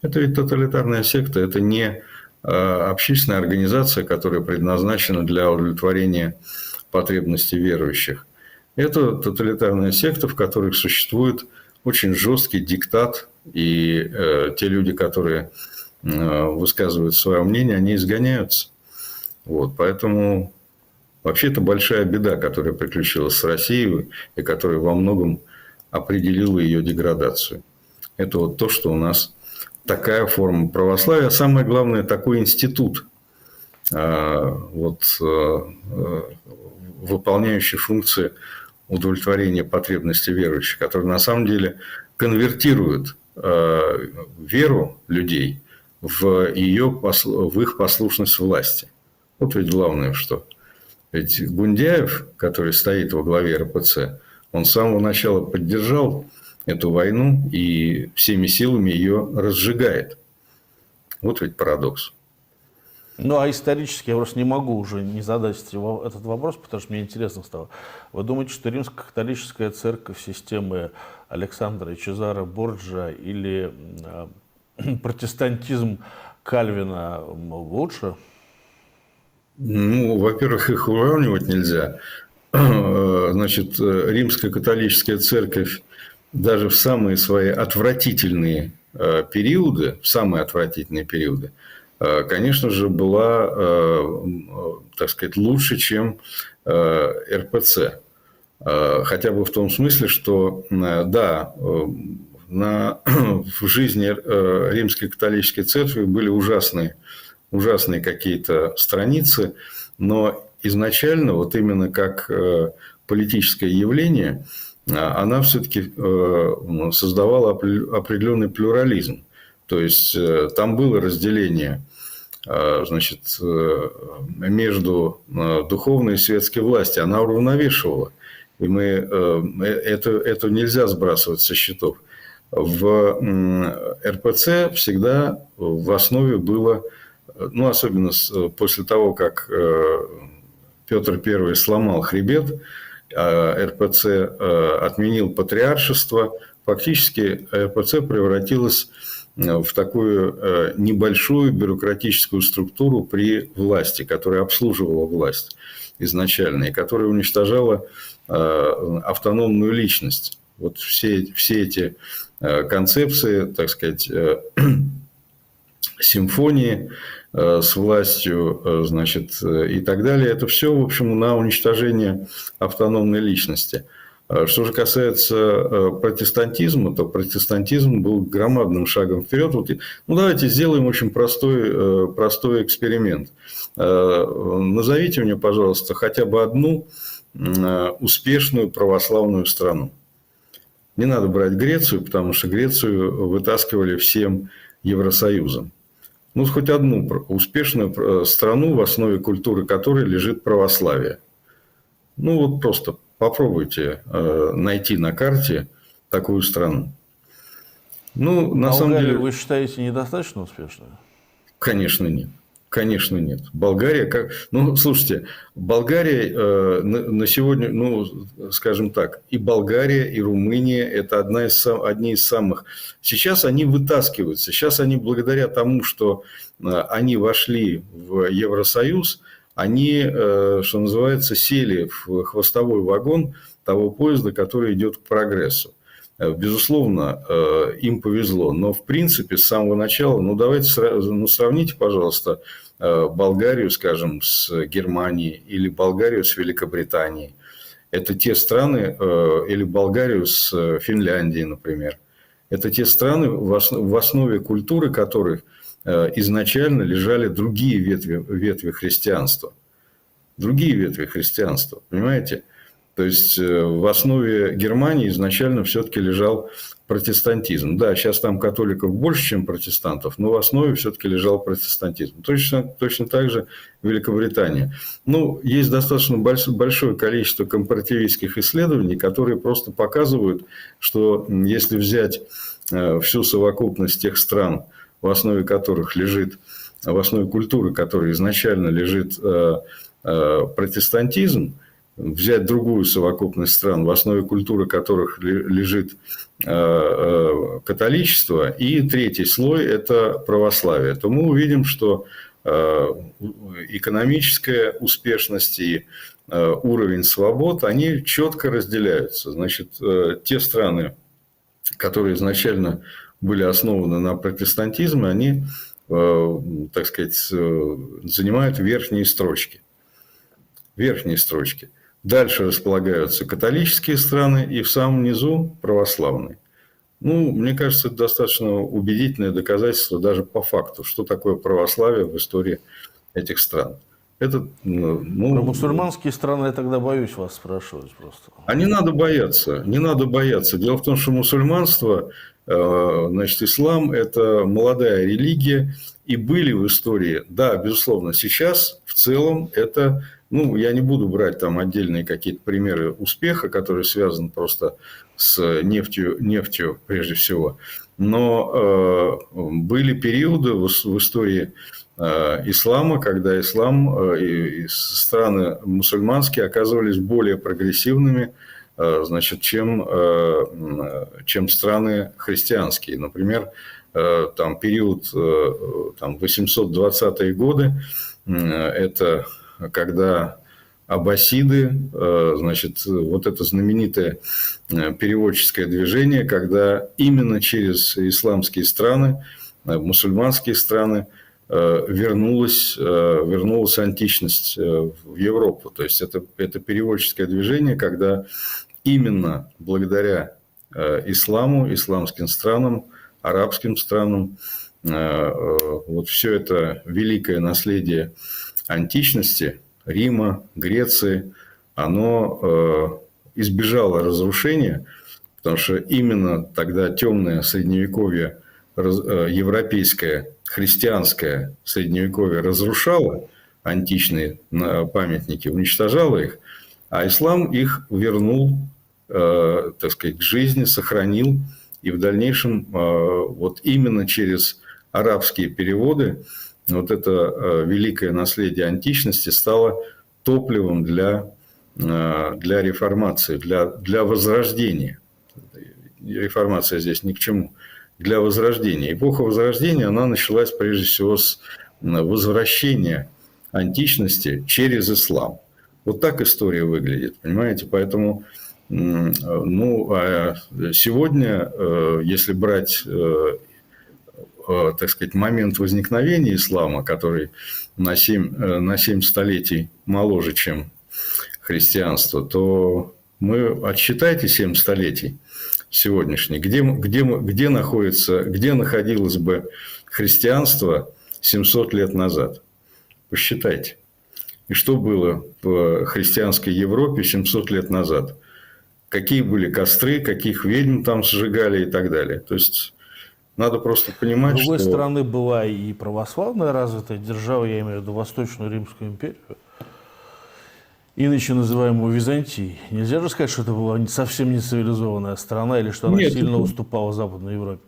Это ведь тоталитарная секта, это не общественная организация, которая предназначена для удовлетворения потребности верующих. Это тоталитарная секта, в которой существует очень жесткий диктат, и э, те люди, которые э, высказывают свое мнение, они изгоняются. Вот, поэтому вообще это большая беда, которая приключилась с Россией и которая во многом определила ее деградацию. Это вот то, что у нас такая форма православия, самое главное, такой институт а, вот, э, выполняющий функции удовлетворения потребностей верующих, который на самом деле конвертирует э, веру людей в, ее, в их послушность власти. Вот ведь главное, что ведь Гундяев, который стоит во главе РПЦ, он с самого начала поддержал эту войну и всеми силами ее разжигает. Вот ведь парадокс. Ну, а исторически я просто не могу уже не задать этот вопрос, потому что мне интересно стало. Вы думаете, что римско-католическая церковь системы Александра и Чезара Борджа или э, протестантизм Кальвина лучше? Ну, во-первых, их уравнивать нельзя. Значит, римская католическая церковь даже в самые свои отвратительные э, периоды, в самые отвратительные периоды, Э, конечно же, была, э, так сказать, лучше, чем э, РПЦ. Хотя бы в том смысле, что, да, на, в жизни Римской католической церкви были ужасные, ужасные какие-то страницы, но изначально, вот именно как политическое явление, она все-таки создавала определенный плюрализм. То есть там было разделение Э, значит, э, между э, духовной и светской властью, она уравновешивала. И мы, это, это нельзя сбрасывать со счетов. В РПЦ всегда в основе было, ну, особенно после того, как Петр I сломал хребет, а РПЦ отменил патриаршество, фактически РПЦ превратилась в такую небольшую бюрократическую структуру при власти, которая обслуживала власть изначально и которая уничтожала автономную личность. Вот все, все эти концепции, так сказать, симфонии э, с властью, э, значит, э, и так далее. Это все, в общем, на уничтожение автономной личности. Что же касается протестантизма, то протестантизм был громадным шагом вперед. Вот, ну, давайте сделаем очень простой, простой эксперимент. Назовите мне, пожалуйста, хотя бы одну успешную православную страну. Не надо брать Грецию, потому что Грецию вытаскивали всем Евросоюзом ну, хоть одну успешную э, страну, в основе культуры которой лежит православие. Ну, вот просто попробуйте э, найти на карте такую страну. Ну, на Болгарию самом деле... вы считаете недостаточно успешной? Конечно, нет. Конечно, нет. Болгария, как, ну, слушайте, Болгария э, на, на сегодня, ну, скажем так, и Болгария, и Румыния – это одна из, одни из самых. Сейчас они вытаскиваются. Сейчас они, благодаря тому, что э, они вошли в Евросоюз, они, э, что называется, сели в хвостовой вагон того поезда, который идет к прогрессу. Э, безусловно, э, им повезло, но в принципе с самого начала, ну давайте ну, сравните, пожалуйста, э, Болгарию, скажем, с Германией или Болгарию с Великобританией. Это те страны, или Болгарию с Финляндией, например. Это те страны, в основе культуры которых изначально лежали другие ветви, ветви христианства. Другие ветви христианства, понимаете? То есть э, в основе Германии изначально все-таки лежал протестантизм. Да, сейчас там католиков больше, чем протестантов, но в основе все-таки лежал протестантизм. Точно, точно так же Великобритания. Ну, есть достаточно большое количество компаративистских исследований, которые просто показывают, что если взять э, всю совокупность тех стран, в основе которых лежит, в основе культуры, которой изначально лежит э, протестантизм, взять другую совокупность стран, в основе культуры которых лежит э, э, католичество, и третий слой – это православие, то мы увидим, что э, экономическая успешность и уровень свобод, они четко разделяются. Значит, те страны, которые изначально были основаны на протестантизме, они, так сказать, занимают верхние строчки. Верхние строчки. Дальше располагаются католические страны и в самом низу православные. Ну, мне кажется, это достаточно убедительное доказательство даже по факту, что такое православие в истории этих стран. Это, ну, ну Про мусульманские страны я тогда боюсь вас спрашивать просто. А не надо бояться, не надо бояться. Дело в том, что мусульманство, э, значит, ислам – это молодая религия, и были в истории, да, безусловно, сейчас в целом это ну, я не буду брать там отдельные какие-то примеры успеха, которые связаны просто с нефтью, нефтью прежде всего. Но э, были периоды в, в истории э, ислама, когда ислам э, и, и страны мусульманские оказывались более прогрессивными, э, значит, чем, э, чем страны христианские. Например, э, там период э, там, 820-е годы, э, это когда аббасиды, э, значит, вот это знаменитое э, переводческое движение, когда именно через исламские страны, э, мусульманские страны вернулась, вернулась античность в Европу. То есть это, это переводческое движение, когда именно благодаря исламу, исламским странам, арабским странам, вот все это великое наследие античности, Рима, Греции, оно э, избежало разрушения, потому что именно тогда темное средневековье, э, европейское, христианское средневековье разрушало античные памятники, уничтожало их, а ислам их вернул, э, так сказать, к жизни, сохранил, и в дальнейшем вот именно через арабские переводы вот это э, великое наследие античности стало топливом для, э, для реформации, для, для возрождения. Реформация здесь ни к чему для Возрождения. Эпоха Возрождения, она началась прежде всего с возвращения античности через ислам. Вот так история выглядит, понимаете? Поэтому ну, а сегодня, э, если брать, э, э, так сказать, момент возникновения ислама, который на 7, на 7 столетий моложе, чем христианство, то мы отсчитайте 7 столетий сегодняшних, где, где, где, находится, где находилось бы христианство 700 лет назад. Посчитайте. И что было в христианской Европе 700 лет назад? Какие были костры, каких ведьм там сжигали и так далее. То есть надо просто понимать, С другой что... стороны, была и православная развитая держава, я имею в виду Восточную Римскую империю, иначе называемую Византией. Нельзя же сказать, что это была совсем не цивилизованная страна или что она Нет, сильно это... уступала Западной Европе.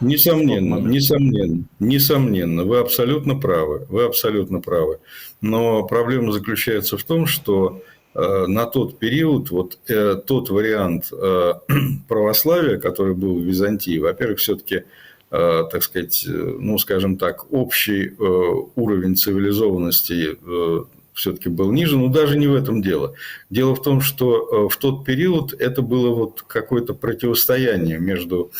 Несомненно, несомненно, несомненно, вы абсолютно правы, вы абсолютно правы. Но проблема заключается в том, что на тот период вот э, тот вариант э, православия, который был в Византии, во-первых, все-таки, э, так сказать, э, ну, скажем так, общий э, уровень цивилизованности э, все-таки был ниже, но даже не в этом дело. Дело в том, что э, в тот период это было вот какое-то противостояние между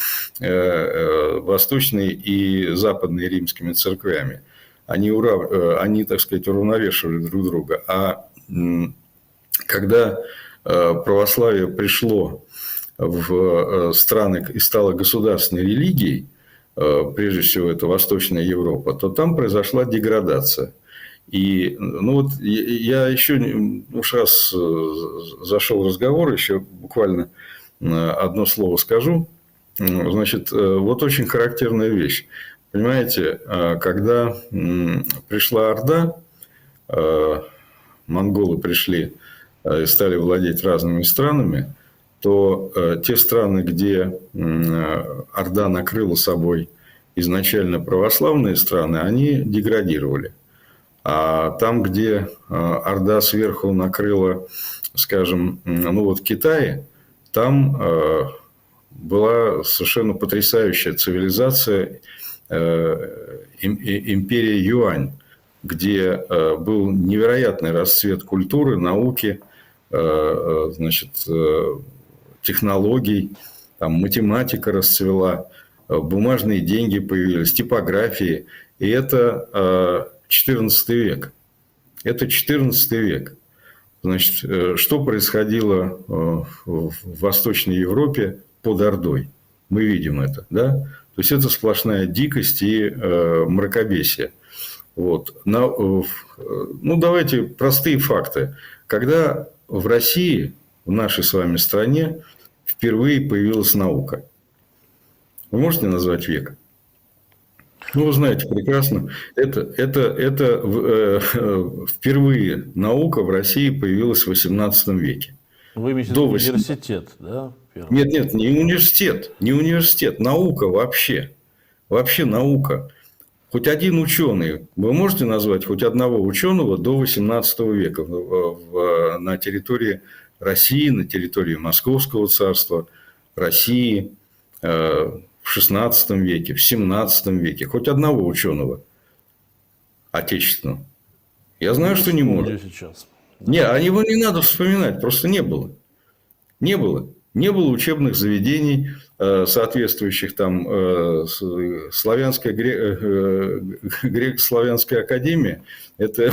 э, э, восточной и западной римскими церквями. Они, урав... они так сказать, уравновешивали друг друга. А когда православие пришло в страны и стало государственной религией, прежде всего это Восточная Европа, то там произошла деградация – и ну вот я еще уж раз э, зашел разговор, еще буквально э, одно слово скажу. Значит, э, вот очень характерная вещь. Понимаете, когда пришла Орда, монголы пришли и стали владеть разными странами, то те страны, где Орда накрыла собой изначально православные страны, они деградировали. А там, где Орда сверху накрыла, скажем, ну вот в Китае, там была совершенно потрясающая цивилизация э, империя Юань, где э, был невероятный расцвет культуры, науки, э, значит, технологий, там математика расцвела, бумажные деньги появились, типографии. И это XIV век. Это XIV век. Значит, э, что происходило э, в Восточной Европе под Ордой? Мы видим это, да? То есть это сплошная дикость и э, мракобесие. Вот. Ну, давайте простые факты. Когда в России, в нашей с вами стране, впервые появилась наука. Вы можете назвать век? Ну, вы знаете прекрасно, это, это, это э, впервые наука в России появилась в XVIII веке. Вы имеете До университет, да? Первый. Нет, нет, не университет, не университет, наука вообще. Вообще наука. Хоть один ученый, вы можете назвать хоть одного ученого до XVIII века в, в, на территории России, на территории Московского царства, России, э, в XVI веке, в XVII веке, хоть одного ученого отечественного. Я знаю, что не может. Сейчас. Не, а его не надо вспоминать, просто не было. Не было. Не было учебных заведений, соответствующих там э, славянская, э, греко-славянская академия. Это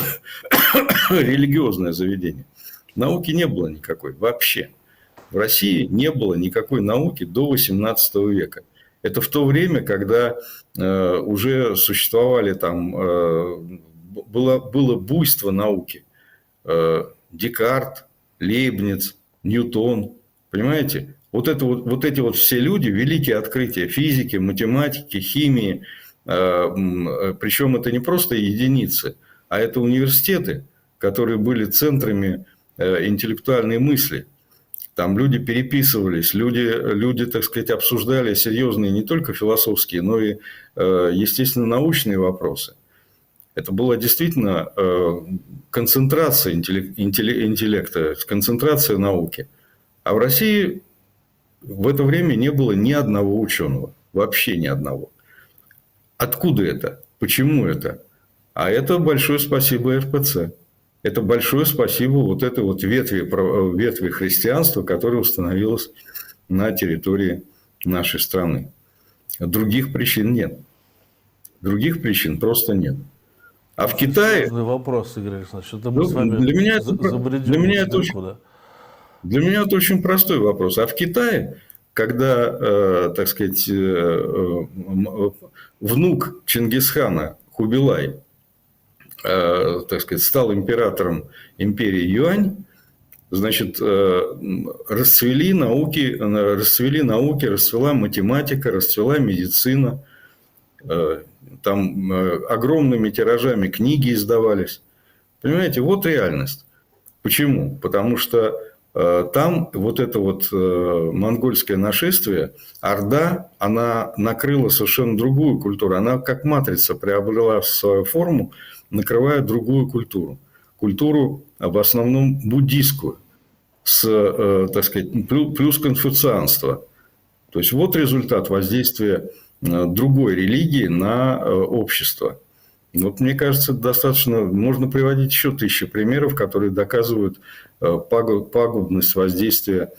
религиозное заведение. Науки не было никакой вообще. В России не было никакой науки до XVIII века. Это в то время, когда э, уже существовали там, э, было, было буйство науки. Э, Декарт, Лейбниц, Ньютон, понимаете? Вот, это вот, вот эти вот все люди, великие открытия физики, математики, химии, причем это не просто единицы, а это университеты, которые были центрами интеллектуальной мысли – там люди переписывались, люди, люди, так сказать, обсуждали серьезные не только философские, но и, э, естественно, научные вопросы. Это была действительно э, концентрация интеллекта, концентрация науки. А в России в это время не было ни одного ученого. Вообще ни одного. Откуда это? Почему это? А это большое спасибо РПЦ. Это большое спасибо вот этой вот ветви, ветви христианства, которая установилась на территории нашей страны. Других причин нет. Других причин просто нет. А в Китае... Вопрос, Игорь Александрович. Это мы ну, с вами для меня это, для меня это очень, для меня это очень простой вопрос. А в Китае, когда, э, так сказать, э, э, внук Чингисхана Хубилай, так сказать, стал императором империи Юань, значит, расцвели науки, расцвели науки, расцвела математика, расцвела медицина, там огромными тиражами книги издавались. Понимаете, вот реальность. Почему? Потому что там вот это вот э, монгольское нашествие, Орда, она накрыла совершенно другую культуру. Она как матрица приобрела свою форму, накрывая другую культуру. Культуру в основном буддийскую, с, э, так сказать, плюс конфуцианство. То есть вот результат воздействия другой религии на общество. Вот мне кажется, достаточно, можно приводить еще тысячи примеров, которые доказывают Э, пагубность воздействия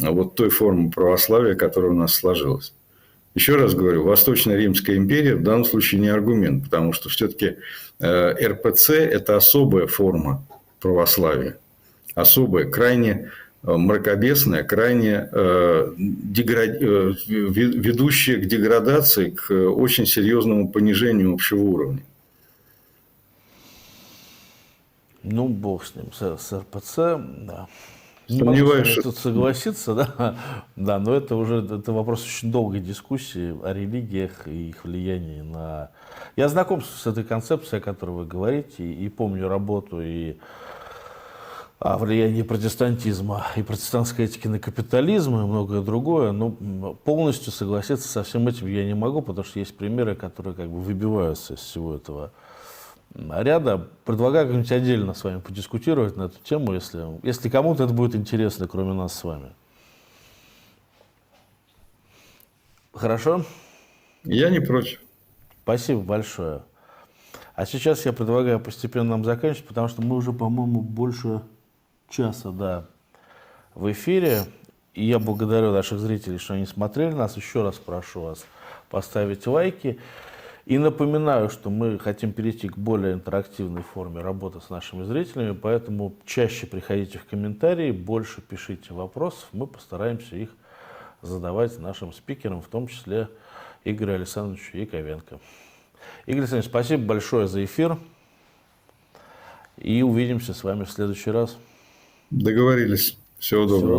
э, вот той формы православия, которая у нас сложилась. Еще раз говорю, Восточная Римская империя в данном случае не аргумент, потому что все-таки э, РПЦ – это особая форма православия, особая, крайне мракобесная, крайне ведущая к деградации, к очень серьезному понижению общего уровня. Ну, бог с ним, с, с РПЦ, да. Не Сомневаюсь, могу тут согласиться, да, да, но это уже это вопрос очень долгой дискуссии о религиях и их влиянии на... Я знаком с этой концепцией, о которой вы говорите, и помню работу и о влиянии протестантизма и протестантской этики на капитализм и многое другое, но полностью согласиться со всем этим я не могу, потому что есть примеры, которые как бы выбиваются из всего этого ряда. Предлагаю как-нибудь отдельно с вами подискутировать на эту тему, если, если кому-то это будет интересно, кроме нас с вами. Хорошо? Я не против. Спасибо большое. А сейчас я предлагаю постепенно нам заканчивать, потому что мы уже, по-моему, больше часа да, в эфире. И я благодарю наших зрителей, что они смотрели нас. Еще раз прошу вас поставить лайки. И напоминаю, что мы хотим перейти к более интерактивной форме работы с нашими зрителями, поэтому чаще приходите в комментарии, больше пишите вопросов, мы постараемся их задавать нашим спикерам, в том числе Игорю Александровичу Яковенко. Игорь Александрович, спасибо большое за эфир. И увидимся с вами в следующий раз. Договорились. Всего доброго. Всего